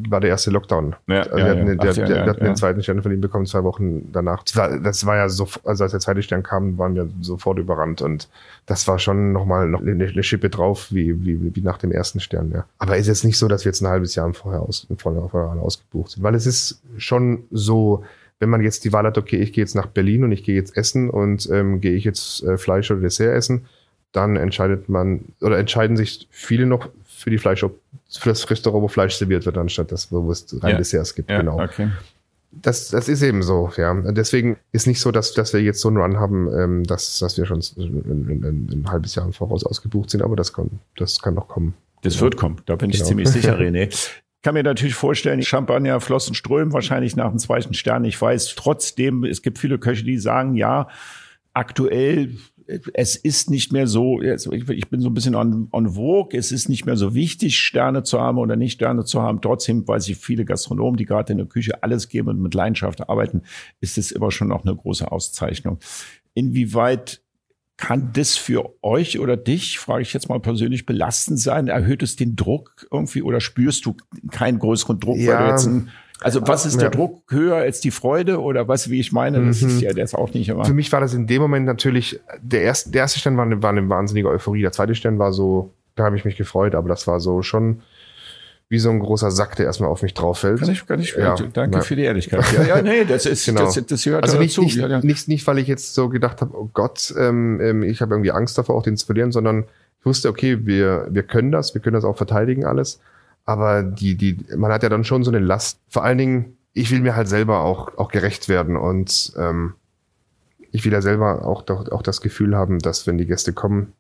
war der erste Lockdown. Ja, also ja, wir hatten, ja. Der, Ach, der, ja, wir hatten den zweiten Stern von ihm bekommen, zwei Wochen danach. Das war, das war ja so, also als der zweite Stern kam, waren wir sofort überrannt und das war schon nochmal noch eine, eine Schippe drauf, wie, wie, wie nach dem ersten Stern, ja. Aber ist jetzt nicht so, dass wir jetzt ein halbes Jahr vorher, aus, vorher, vorher ausgebucht sind, weil es ist schon so, wenn man jetzt die Wahl hat, okay, ich gehe jetzt nach Berlin und ich gehe jetzt essen und ähm, gehe ich jetzt äh, Fleisch oder Dessert essen, dann entscheidet man oder entscheiden sich viele noch für die Fleisch, für das Restaurant, wo Fleisch serviert wird, anstatt das, wo es rein ja. Desserts gibt. Ja, genau. Okay das, das ist eben so, ja. Deswegen ist nicht so, dass, dass wir jetzt so einen Run haben, ähm, dass, dass wir schon ein, ein, ein halbes Jahr im Voraus ausgebucht sind, aber das kann, das kann noch kommen. Das wird kommen, da bin ich genau. ziemlich sicher, René. Ich kann mir natürlich vorstellen, Champagner flossen strömen wahrscheinlich nach dem zweiten Stern. Ich weiß trotzdem, es gibt viele Köche, die sagen, ja, aktuell es ist nicht mehr so, ich bin so ein bisschen on, on vogue, es ist nicht mehr so wichtig, Sterne zu haben oder nicht Sterne zu haben. Trotzdem, weil sich viele Gastronomen, die gerade in der Küche alles geben und mit Leidenschaft arbeiten, ist es immer schon noch eine große Auszeichnung. Inwieweit kann das für euch oder dich, frage ich jetzt mal persönlich, belastend sein? Erhöht es den Druck irgendwie oder spürst du keinen größeren Druck, ja. weil du jetzt ein also was ist der Druck höher als die Freude oder was, wie ich meine, das mhm. ist ja das auch nicht immer. Für mich war das in dem Moment natürlich, der erste, der erste Stern war eine, war eine wahnsinnige Euphorie, der zweite Stern war so, da habe ich mich gefreut, aber das war so schon, wie so ein großer Sack, der erstmal auf mich drauf fällt. Kann ich, kann ich, Ja. danke Ja. für die Ehrlichkeit. Ja, ja, nee, das ist, Genau. das, das gehört Also nicht, dazu. nicht, ja, nicht, nicht, weil ich jetzt so gedacht habe, oh Gott, ähm, ähm, ich habe irgendwie Angst davor, auch den zu verlieren, sondern ich wusste, okay, wir, wir können das, wir können das auch verteidigen alles. Aber die, die, man hat ja dann schon so eine Last. Vor allen Dingen, ich will mir halt selber auch, auch gerecht werden und ähm, ich will ja selber auch, auch das Gefühl haben, dass wenn die Gäste kommen,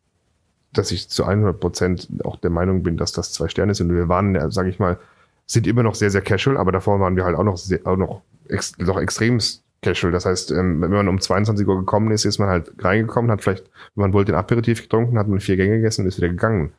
dass ich zu 100 Prozent auch der Meinung bin, dass das zwei Sterne sind. Wir waren, sage ich mal, sind immer noch sehr, sehr casual, aber davor waren wir halt auch noch, sehr, auch noch, ex, noch extrem casual. Das heißt, ähm, wenn man um 22 Uhr gekommen ist, ist man halt reingekommen, hat vielleicht, wenn man wollte, den Aperitif getrunken, hat man vier Gänge gegessen und ist wieder gegangen.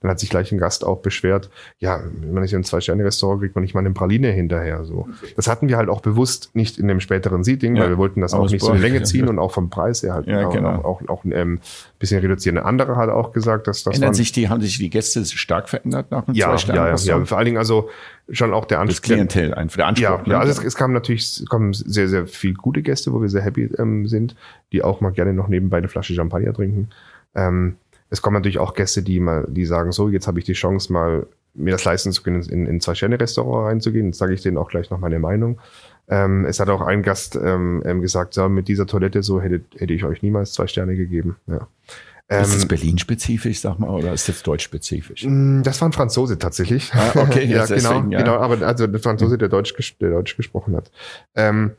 Dann hat sich gleich ein Gast auch beschwert, ja, wenn man ist in ein Zwei-Sterne-Restaurant, kriegt man nicht mal eine Praline hinterher. So. Das hatten wir halt auch bewusst nicht in dem späteren Seating, Ja, weil wir wollten das auch aus nicht so in Länge ja. ziehen und auch vom Preis her halt Ja, auch, genau. auch, auch, auch ähm, bisschen reduzieren. Eine andere hat auch gesagt, dass das Ändern sich die, haben sich die Gäste stark verändert nach einem ja, zwei ja, ja, ja, vor allen Dingen also schon auch der Das Anspruch. Klientel einfach, der Anspruch. Ja, ne? ja, also es, es kamen natürlich kommen sehr, sehr viel gute Gäste, wo wir sehr happy ähm, sind, die auch mal gerne noch nebenbei eine Flasche Champagner trinken. Ähm, es kommen natürlich auch Gäste, die mal, die sagen, so, jetzt habe ich die Chance, mal mir das leisten zu können, in, in ein Zwei-Sterne-Restaurant reinzugehen. Jetzt sage ich denen auch gleich noch meine Meinung. Ähm, es hat auch ein Gast ähm, ähm, gesagt, so, mit dieser Toilette so hätte, hätte ich euch niemals zwei Sterne gegeben. Ja. ist das Ähm, Berlin-spezifisch, sag mal, oder ist das deutsch-spezifisch? Mm, Das war ein Franzose tatsächlich. Ah, okay, ja, genau, deswegen, ja. genau. Aber also der Franzose, der Deutsch, der Deutsch gesprochen hat. Ähm,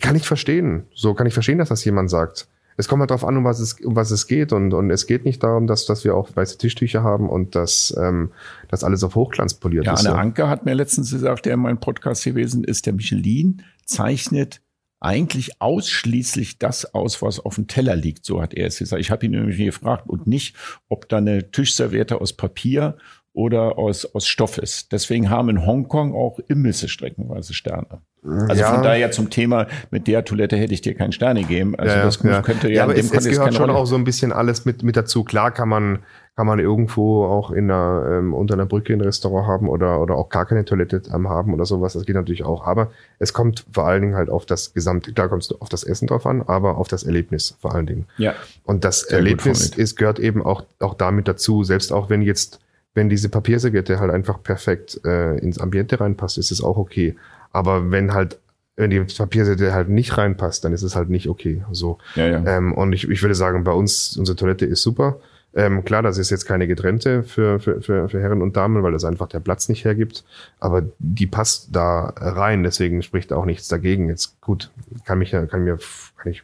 kann ich verstehen. So kann ich verstehen, dass das jemand sagt. Es kommt halt darauf an, um was es, um was es geht. Und, und es geht nicht darum, dass, dass wir auch weiße Tischtücher haben und dass ähm, das alles auf Hochglanz poliert Ja, ist. Anne So. Anke hat mir letztens gesagt, der in meinem Podcast gewesen ist, der Michelin zeichnet eigentlich ausschließlich das aus, was auf dem Teller liegt. So hat er es gesagt. Ich habe ihn nämlich gefragt und nicht, ob da eine Tischserviette aus Papier oder aus, aus Stoff ist. Deswegen haben in Hongkong auch Imbisse streckenweise Sterne. Also Ja. von daher zum Thema, mit der Toilette hätte ich dir keinen Sterne gegeben. Also das könnte ja, ja, aber es, es gehört schon Rolle- auch so ein bisschen alles mit, mit dazu. Klar kann man, kann man irgendwo auch in einer, ähm, unter einer Brücke ein Restaurant haben oder, oder auch gar keine Toilette ähm, haben oder sowas. Das geht natürlich auch. Aber es kommt vor allen Dingen halt auf das gesamte, klar kommt es auf das Essen drauf an, aber auf das Erlebnis vor allen Dingen. Ja. Und das Sehr Erlebnis ist, gehört eben auch, auch damit dazu. Selbst auch wenn jetzt, wenn diese Papierserviette halt einfach perfekt äh, ins Ambiente reinpasst, ist es auch okay. Aber wenn halt, wenn die Papierserviette halt nicht reinpasst, dann ist es halt nicht okay. So. Ja, ja. Ähm, und ich, ich würde sagen, bei uns, unsere Toilette ist super. Ähm, klar, das ist jetzt keine getrennte für, für, für, für Herren und Damen, weil das einfach der Platz nicht hergibt. Aber die passt da rein, deswegen spricht auch nichts dagegen. Jetzt gut, kann mich ja, kann mir, kann ich,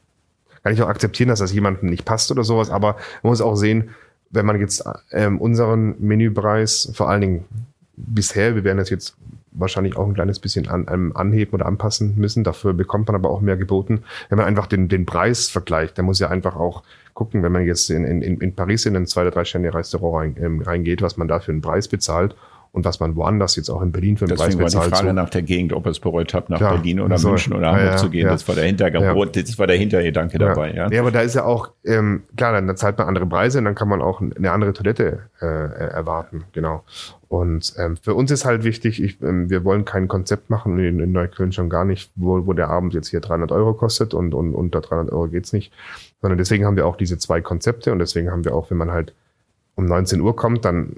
kann ich auch akzeptieren, dass das jemandem nicht passt oder sowas, aber man muss auch sehen, wenn man jetzt ähm, unseren Menüpreis, vor allen Dingen bisher, wir werden das jetzt wahrscheinlich auch ein kleines bisschen an, ähm, anheben oder anpassen müssen. Dafür bekommt man aber auch mehr geboten. Wenn man einfach den, den Preis vergleicht, der muss ja einfach auch gucken, wenn man jetzt in, in, in Paris in ein zwei oder drei Sterne Restaurant rein, ähm, reingeht, was man da für einen Preis bezahlt und was man woanders jetzt auch in Berlin für einen Deswegen war Preis die bezahlt. Frage so. nach der Gegend, ob ihr es bereut habt, nach Klar, Berlin oder so. München oder Ja, Hamburg ja, zu gehen. ja. Das war der Hintergrund, das war der Hintergedanke dabei. Ja. Ja, aber da ist ja auch, ähm, klar, dann, dann zahlt man andere Preise und dann kann man auch eine andere Toilette äh, erwarten, genau. Und ähm, für uns ist halt wichtig, ich, ähm, wir wollen kein Konzept machen, in, in Neukölln schon gar nicht, wo, wo der Abend jetzt hier 300 Euro kostet und, und unter 300 Euro geht's nicht, sondern deswegen haben wir auch diese zwei Konzepte und deswegen haben wir auch, wenn man halt um 19 Uhr kommt, dann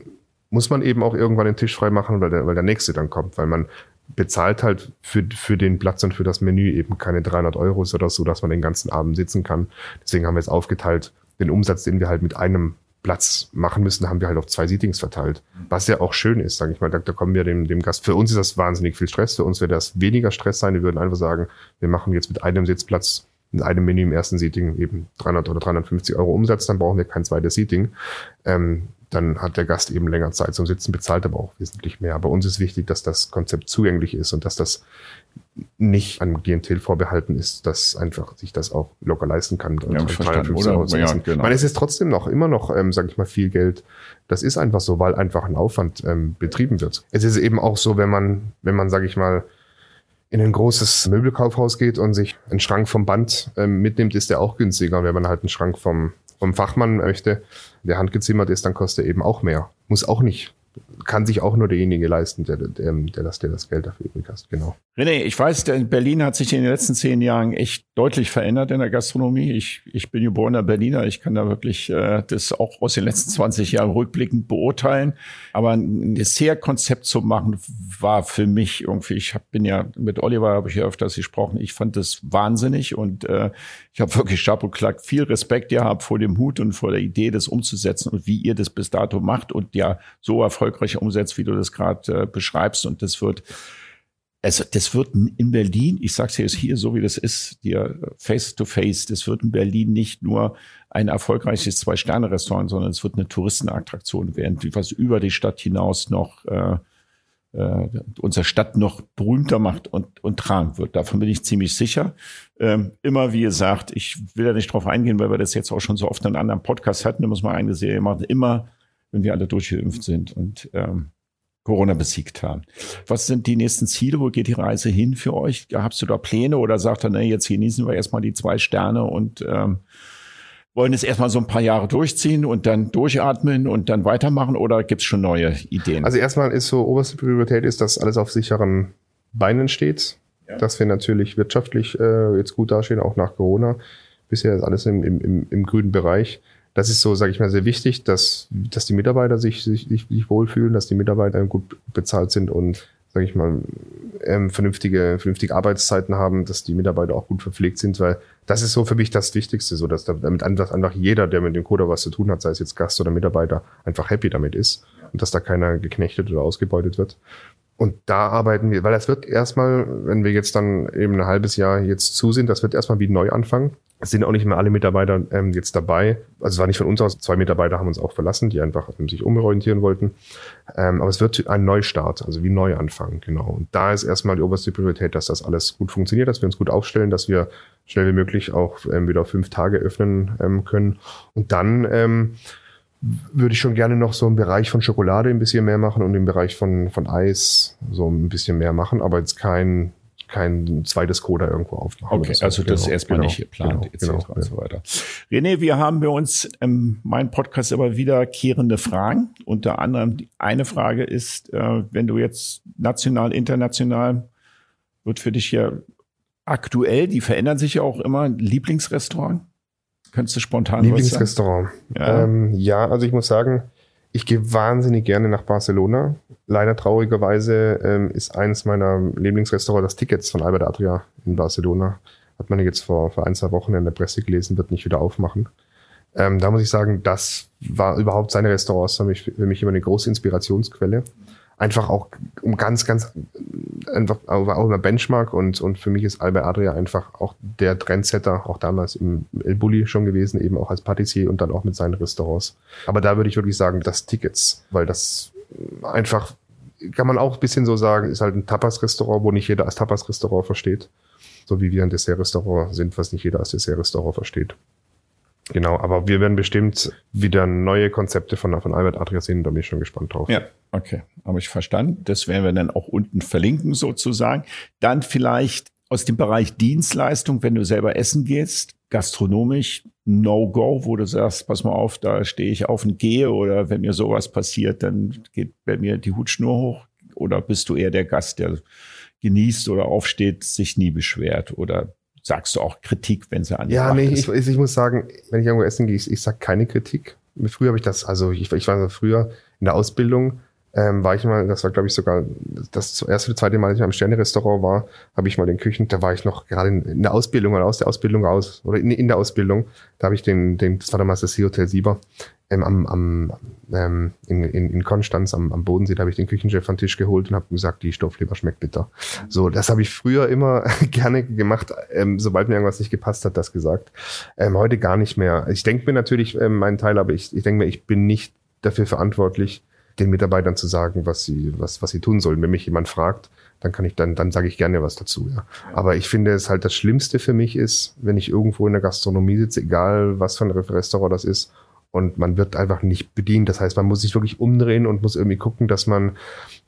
muss man eben auch irgendwann den Tisch frei machen, weil der, weil der nächste dann kommt, weil man bezahlt halt für, für den Platz und für das Menü eben keine 300 Euro oder so, dass man den ganzen Abend sitzen kann. Deswegen haben wir jetzt aufgeteilt, den Umsatz, den wir halt mit einem Platz machen müssen, haben wir halt auf zwei Seatings verteilt. Was ja auch schön ist, sage ich mal. Da, da kommen wir dem, dem Gast. Für uns ist das wahnsinnig viel Stress. Für uns wird das weniger Stress sein. Wir würden einfach sagen, wir machen jetzt mit einem Sitzplatz, mit einem Menü im ersten Seating eben 300 oder 350 Euro Umsatz. Dann brauchen wir kein zweites Seating. Ähm, dann hat der Gast eben länger Zeit zum Sitzen, bezahlt aber auch wesentlich mehr. Bei uns ist wichtig, dass das Konzept zugänglich ist und dass das nicht an Klientel vorbehalten ist, dass einfach sich das auch locker leisten kann. Ja, hab ich verstanden, oder? zu Ja, genau. Ich meine, es ist trotzdem noch, immer noch, ähm, sage ich mal, viel Geld. Das ist einfach so, weil einfach ein Aufwand ähm, betrieben wird. Es ist eben auch so, wenn man, wenn man, sage ich mal, in ein großes Möbelkaufhaus geht und sich einen Schrank vom Band ähm, mitnimmt, ist der auch günstiger. Und wenn man halt einen Schrank vom, vom Fachmann möchte, der handgezimmert ist, dann kostet er eben auch mehr. Muss auch nicht kann sich auch nur derjenige leisten, der, der, der, das, der das Geld dafür übrig hat. Genau. René, ich weiß, Berlin hat sich in den letzten zehn Jahren echt deutlich verändert in der Gastronomie. Ich, ich bin geborener Berliner. Ich kann da wirklich äh, das auch aus den letzten 20 Jahren rückblickend beurteilen. Aber ein Dessert-Konzept zu machen, war für mich irgendwie, ich hab, bin ja mit Oliver, habe ich ja öfters gesprochen, ich fand das wahnsinnig und äh, ich habe wirklich Chapeau Klack viel Respekt gehabt vor dem Hut und vor der Idee, das umzusetzen und wie ihr das bis dato macht und ja so erfolgreich umsetzt, wie du das gerade äh, beschreibst. Und das wird also das wird in Berlin, ich sage es jetzt hier so wie das ist, dir face to face, das wird in Berlin nicht nur ein erfolgreiches Zwei-Sterne-Restaurant, sondern es wird eine Touristenattraktion werden, was über die Stadt hinaus noch äh, äh, unsere Stadt noch berühmter macht und, und tragen wird. Davon bin ich ziemlich sicher. Ähm, immer, wie gesagt, ich will da nicht drauf eingehen, weil wir das jetzt auch schon so oft in anderen Podcast hatten, da muss man eine Serie machen, immer, wenn wir alle durchgeimpft sind und ähm, Corona besiegt haben. Was sind die nächsten Ziele? Wo geht die Reise hin für euch? Hast du da Pläne oder sagt er, nee, jetzt genießen wir erstmal die zwei Sterne und ähm, wollen es erstmal so ein paar Jahre durchziehen und dann durchatmen und dann weitermachen oder gibt es schon neue Ideen? Also erstmal ist so oberste Priorität ist, dass alles auf sicheren Beinen steht. Ja. Dass wir natürlich wirtschaftlich äh, jetzt gut dastehen, auch nach Corona. Bisher ist alles im, im, im grünen Bereich das ist so, sage ich mal, sehr wichtig, dass, dass die Mitarbeiter sich, sich, sich, wohlfühlen, dass die Mitarbeiter gut bezahlt sind und, sage ich mal, ähm, vernünftige, vernünftige Arbeitszeiten haben, dass die Mitarbeiter auch gut verpflegt sind, weil das ist so für mich das Wichtigste, so dass damit einfach, einfach jeder, der mit dem Coder was zu tun hat, sei es jetzt Gast oder Mitarbeiter, einfach happy damit ist und dass da keiner geknechtet oder ausgebeutet wird. Und da arbeiten wir, weil das wird erstmal, wenn wir jetzt dann eben ein halbes Jahr jetzt zu sind, das wird erstmal wie neu anfangen. Es sind auch nicht mehr alle Mitarbeiter ähm, jetzt dabei. Also es war nicht von uns aus. Zwei Mitarbeiter haben uns auch verlassen, die einfach ähm, sich umorientieren wollten. Ähm, aber es wird ein Neustart, also wie neu anfangen, genau. Und da ist erstmal die oberste Priorität, dass das alles gut funktioniert, dass wir uns gut aufstellen, dass wir schnell wie möglich auch ähm, wieder fünf Tage öffnen ähm, können. Und dann ähm, würde ich schon gerne noch so im Bereich von Schokolade ein bisschen mehr machen und im Bereich von, von Eis so ein bisschen mehr machen, aber jetzt kein kein zweites Coda irgendwo aufmachen. Okay, so. also das genau, ist erstmal genau, nicht geplant, genau, etc. Genau, und so weiter. René, wir haben bei uns in meinem Podcast immer wiederkehrende Fragen. Unter anderem eine Frage ist, äh, wenn du jetzt national, international, wird für dich ja aktuell, die verändern sich ja auch immer, Lieblingsrestaurant? Könntest du spontan Lieblingsrestaurant. Ja. Ähm, ja, also ich muss sagen, ich gehe wahnsinnig gerne nach Barcelona. Leider traurigerweise ähm, ist eines meiner Lieblingsrestaurants das Tickets von Albert Adria in Barcelona. Hat man jetzt vor, vor ein, zwei Wochen in der Presse gelesen, wird nicht wieder aufmachen. Ähm, da muss ich sagen, das war überhaupt seine Restaurants für mich, für mich immer eine große Inspirationsquelle einfach auch um ganz, ganz einfach auch immer Benchmark und, und für mich ist Albert Adria einfach auch der Trendsetter, auch damals im El Bulli schon gewesen, eben auch als Patissier und dann auch mit seinen Restaurants. Aber da würde ich wirklich sagen, das Tickets, weil das einfach, kann man auch ein bisschen so sagen, ist halt ein Tapas-Restaurant, wo nicht jeder als Tapas-Restaurant versteht. So wie wir ein Dessert-Restaurant sind, was nicht jeder als Dessert-Restaurant versteht. Genau, aber wir werden bestimmt wieder neue Konzepte von, von Albert Adria sehen, da bin ich schon gespannt drauf. Ja, okay, habe ich verstanden. Das werden wir dann auch unten verlinken sozusagen. Dann vielleicht aus dem Bereich Dienstleistung, wenn du selber essen gehst, gastronomisch, No-Go, wo du sagst, pass mal auf, da stehe ich auf und gehe oder wenn mir sowas passiert, dann geht bei mir die Hutschnur hoch oder bist du eher der Gast, der genießt oder aufsteht, sich nie beschwert oder sagst du auch Kritik, wenn sie an Ja, nee, ist. Ich, ich muss sagen, wenn ich irgendwo essen gehe, ich, ich sag keine Kritik. Früher habe ich das, also ich, ich war früher in der Ausbildung, ähm, war ich mal, das war glaube ich sogar das erste oder zweite Mal, als ich am Sterne-Restaurant war, habe ich mal den Küchen, da war ich noch gerade in, in, der Ausbildung oder aus der Ausbildung raus oder in, in der Ausbildung, da habe ich den, den, das war damals das Hotel Sieber, ähm, am, am ähm, in, in, in Konstanz am, am Bodensee, da habe ich den Küchenchef den Tisch geholt und habe gesagt, die Stoffleber schmeckt bitter. So, das habe ich früher immer gerne gemacht, ähm, sobald mir irgendwas nicht gepasst hat, das gesagt. Ähm, heute gar nicht mehr. Ich denke mir natürlich ähm, meinen Teil, aber ich, ich denke mir, ich bin nicht dafür verantwortlich, den Mitarbeitern zu sagen, was sie, was, was sie tun sollen. Wenn mich jemand fragt, dann kann ich dann, dann sage ich gerne was dazu. Ja. Aber ich finde es halt das Schlimmste für mich ist, wenn ich irgendwo in der Gastronomie sitze, egal was für ein Restaurant das ist, und man wird einfach nicht bedient. Das heißt, man muss sich wirklich umdrehen und muss irgendwie gucken, dass man,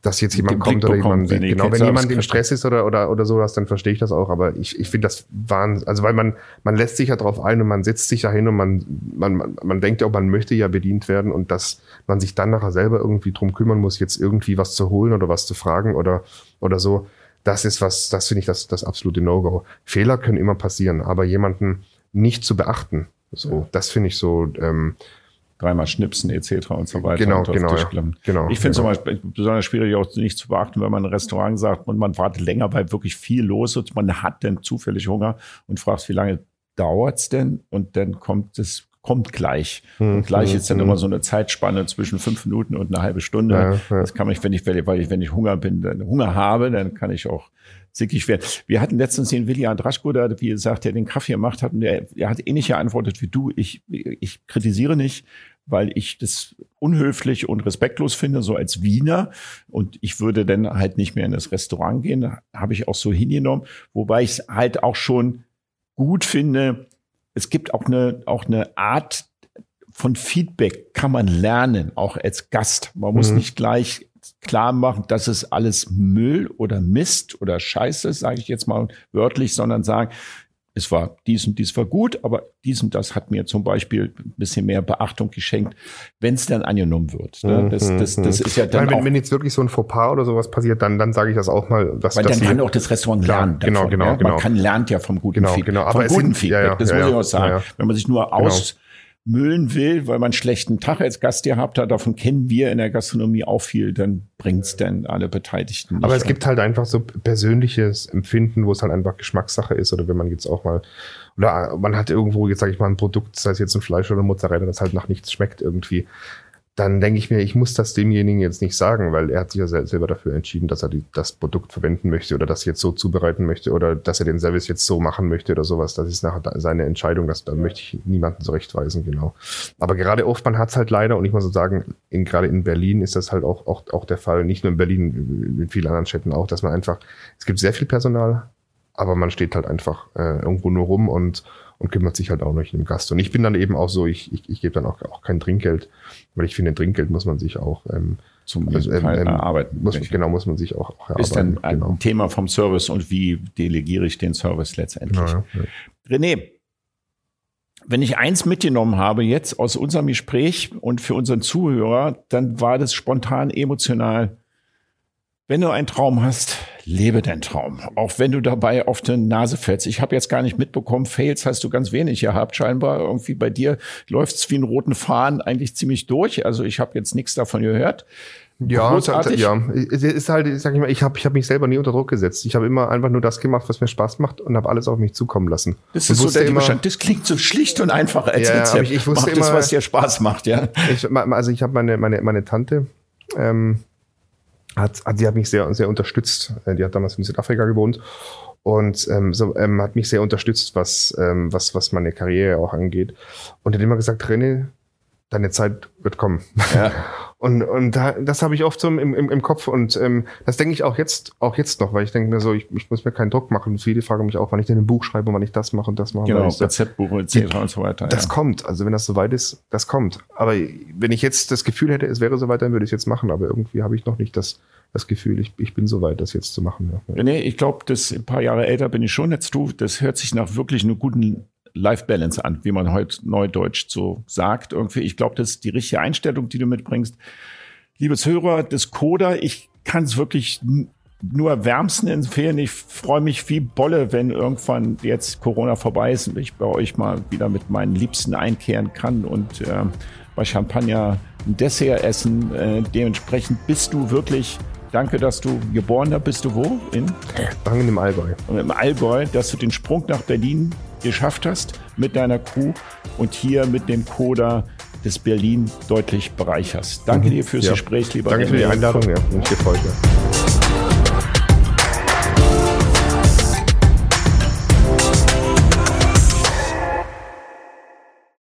dass jetzt jemand kommt oder jemand, wenn genau, wenn jemand im Stress ist oder, oder, oder sowas, dann verstehe ich das auch. Aber ich, ich finde das Wahnsinn. Also, weil man, man lässt sich ja drauf ein und man setzt sich da hin und man, man, man, man denkt ja auch, man möchte ja bedient werden und dass man sich dann nachher selber irgendwie drum kümmern muss, jetzt irgendwie was zu holen oder was zu fragen oder, oder so. Das ist was, das finde ich das, das absolute No-Go. Fehler können immer passieren, aber jemanden nicht zu beachten, so, das finde ich so. Ähm, Dreimal schnipsen etc. und so weiter. Genau, genau, ja. genau. Ich finde genau. zum Beispiel besonders schwierig auch nicht zu beachten, wenn man ein Restaurant sagt und man wartet länger, weil wirklich viel los ist. Man hat dann zufällig Hunger und fragt, wie lange dauert's denn? Und dann kommt es kommt gleich. Hm, und gleich hm, ist dann hm. immer so eine Zeitspanne zwischen fünf Minuten und eine halbe Stunde. Ja, ja. Das kann ich, wenn ich, weil ich, wenn ich Hunger bin, dann Hunger habe, dann kann ich auch sickig werden. Wir hatten letztens den Willi Andraschko, der, wie gesagt, der den Kaffee gemacht hat, und der, der hat ähnlich geantwortet wie du. Ich, ich kritisiere nicht, weil ich das unhöflich und respektlos finde, so als Wiener. Und ich würde dann halt nicht mehr in das Restaurant gehen. Habe ich auch so hingenommen. Wobei ich es halt auch schon gut finde. Es gibt auch eine, auch eine Art von Feedback kann man lernen, auch als Gast. Man muss mhm. nicht gleich klar machen, dass es alles Müll oder Mist oder Scheiße, sage ich jetzt mal wörtlich, sondern sagen, es war dies und dies war gut, aber dies und das hat mir zum Beispiel ein bisschen mehr Beachtung geschenkt, wenn es dann angenommen wird. Ne? Das, das, das ist ja dann Weil, wenn, wenn jetzt wirklich so ein Fauxpas oder sowas passiert, dann, dann sage ich das auch mal. Dass, Weil dann kann auch das Restaurant lernen. Klar, davon, genau, genau, ja? Man genau. kann lernt ja vom guten genau, Feedback. Genau, aber vom guten Feedback, ja, ja, das muss ich auch sagen. Wenn man sich nur genau. aus müllen will, weil man einen schlechten Tag als Gast gehabt hat, davon kennen wir in der Gastronomie auch viel, dann bringt's denn alle Beteiligten nicht. Aber es gibt halt einfach so persönliches Empfinden, wo es halt einfach Geschmackssache ist oder wenn man jetzt auch mal oder man hat irgendwo jetzt sage ich mal ein Produkt, sei es jetzt ein Fleisch oder Mozzarella, das halt nach nichts schmeckt irgendwie dann denke ich mir, ich muss das demjenigen jetzt nicht sagen, weil er hat sich ja selber dafür entschieden, dass er die, das Produkt verwenden möchte oder das jetzt so zubereiten möchte oder dass er den Service jetzt so machen möchte oder sowas. Das ist nachher seine Entscheidung, das, da möchte ich niemanden zurechtweisen, genau. Aber gerade oft, man hat es halt leider, und ich muss so sagen, in, gerade in Berlin ist das halt auch, auch, auch der Fall, nicht nur in Berlin, in vielen anderen Städten auch, dass man einfach, es gibt sehr viel Personal, aber man steht halt einfach äh, irgendwo nur rum und und kümmert sich halt auch noch um Gast. Und ich bin dann eben auch so, ich, ich, ich gebe dann auch, auch kein Trinkgeld, weil ich finde, Trinkgeld muss man sich auch ähm, zum also, ähm, ähm, erarbeiten. Muss, genau, muss man sich auch, auch erarbeiten. Ist dann ein genau. Thema vom Service und wie delegiere ich den Service letztendlich. Ja, ja. René, wenn ich eins mitgenommen habe jetzt aus unserem Gespräch und für unseren Zuhörer, dann war das spontan emotional wenn du einen Traum hast, lebe deinen Traum. Auch wenn du dabei auf die Nase fällst. Ich habe jetzt gar nicht mitbekommen, Fails hast du ganz wenig gehabt. Scheinbar irgendwie bei dir läuft's wie einen roten Faden eigentlich ziemlich durch. Also ich habe jetzt nichts davon gehört. Ja, Großartig. ja. Es ist halt, sag ich mal, ich habe ich hab mich selber nie unter Druck gesetzt. Ich habe immer einfach nur das gemacht, was mir Spaß macht und habe alles auf mich zukommen lassen. Das ist so der immer, Das klingt so schlicht und einfach als ja, Rezept. Ich, ich wusste Mach immer, das, was dir Spaß macht, ja. Ich, also ich habe meine, meine, meine Tante, ähm, hat, hat, die hat mich sehr, sehr unterstützt. Äh, die hat damals in Südafrika gewohnt und ähm, so, ähm, hat mich sehr unterstützt, was, ähm, was, was meine Karriere auch angeht. Und hat immer gesagt, René, deine Zeit wird kommen. Ja. Und, und da, das habe ich oft so im, im, im Kopf und ähm, das denke ich auch jetzt, auch jetzt noch, weil ich denke mir so, ich, ich muss mir keinen Druck machen. Und viele fragen mich auch, wann ich denn ein Buch schreibe und wann ich das mache und das mache. Genau, Rezeptbuch etc. und so weiter. Das ja. kommt. Also wenn das soweit ist, das kommt. Aber wenn ich jetzt das Gefühl hätte, es wäre soweit, dann würde ich es jetzt machen. Aber irgendwie habe ich noch nicht das, das Gefühl, ich, ich bin soweit, das jetzt zu machen. Ja. Nee, ich glaube, das ein paar Jahre älter bin ich schon jetzt du. Das hört sich nach wirklich einer guten Life Balance an, wie man heute neudeutsch so sagt. Irgendwie, ich glaube, das ist die richtige Einstellung, die du mitbringst. Liebes Hörer des Coda, ich kann es wirklich nur wärmsten empfehlen. Ich freue mich wie Bolle, wenn irgendwann jetzt Corona vorbei ist und ich bei euch mal wieder mit meinen Liebsten einkehren kann und äh, bei Champagner ein Dessert essen. Äh, dementsprechend bist du wirklich Danke, dass du geborener bist. Du wo? In Bangen im Allgäu. Im Allgäu, dass du den Sprung nach Berlin geschafft hast mit deiner Crew und hier mit dem Coda des Berlin deutlich bereicherst. Danke mhm. dir fürs ja. Gespräch, lieber Danke für die Einladung, ja. Und gefreut, ja.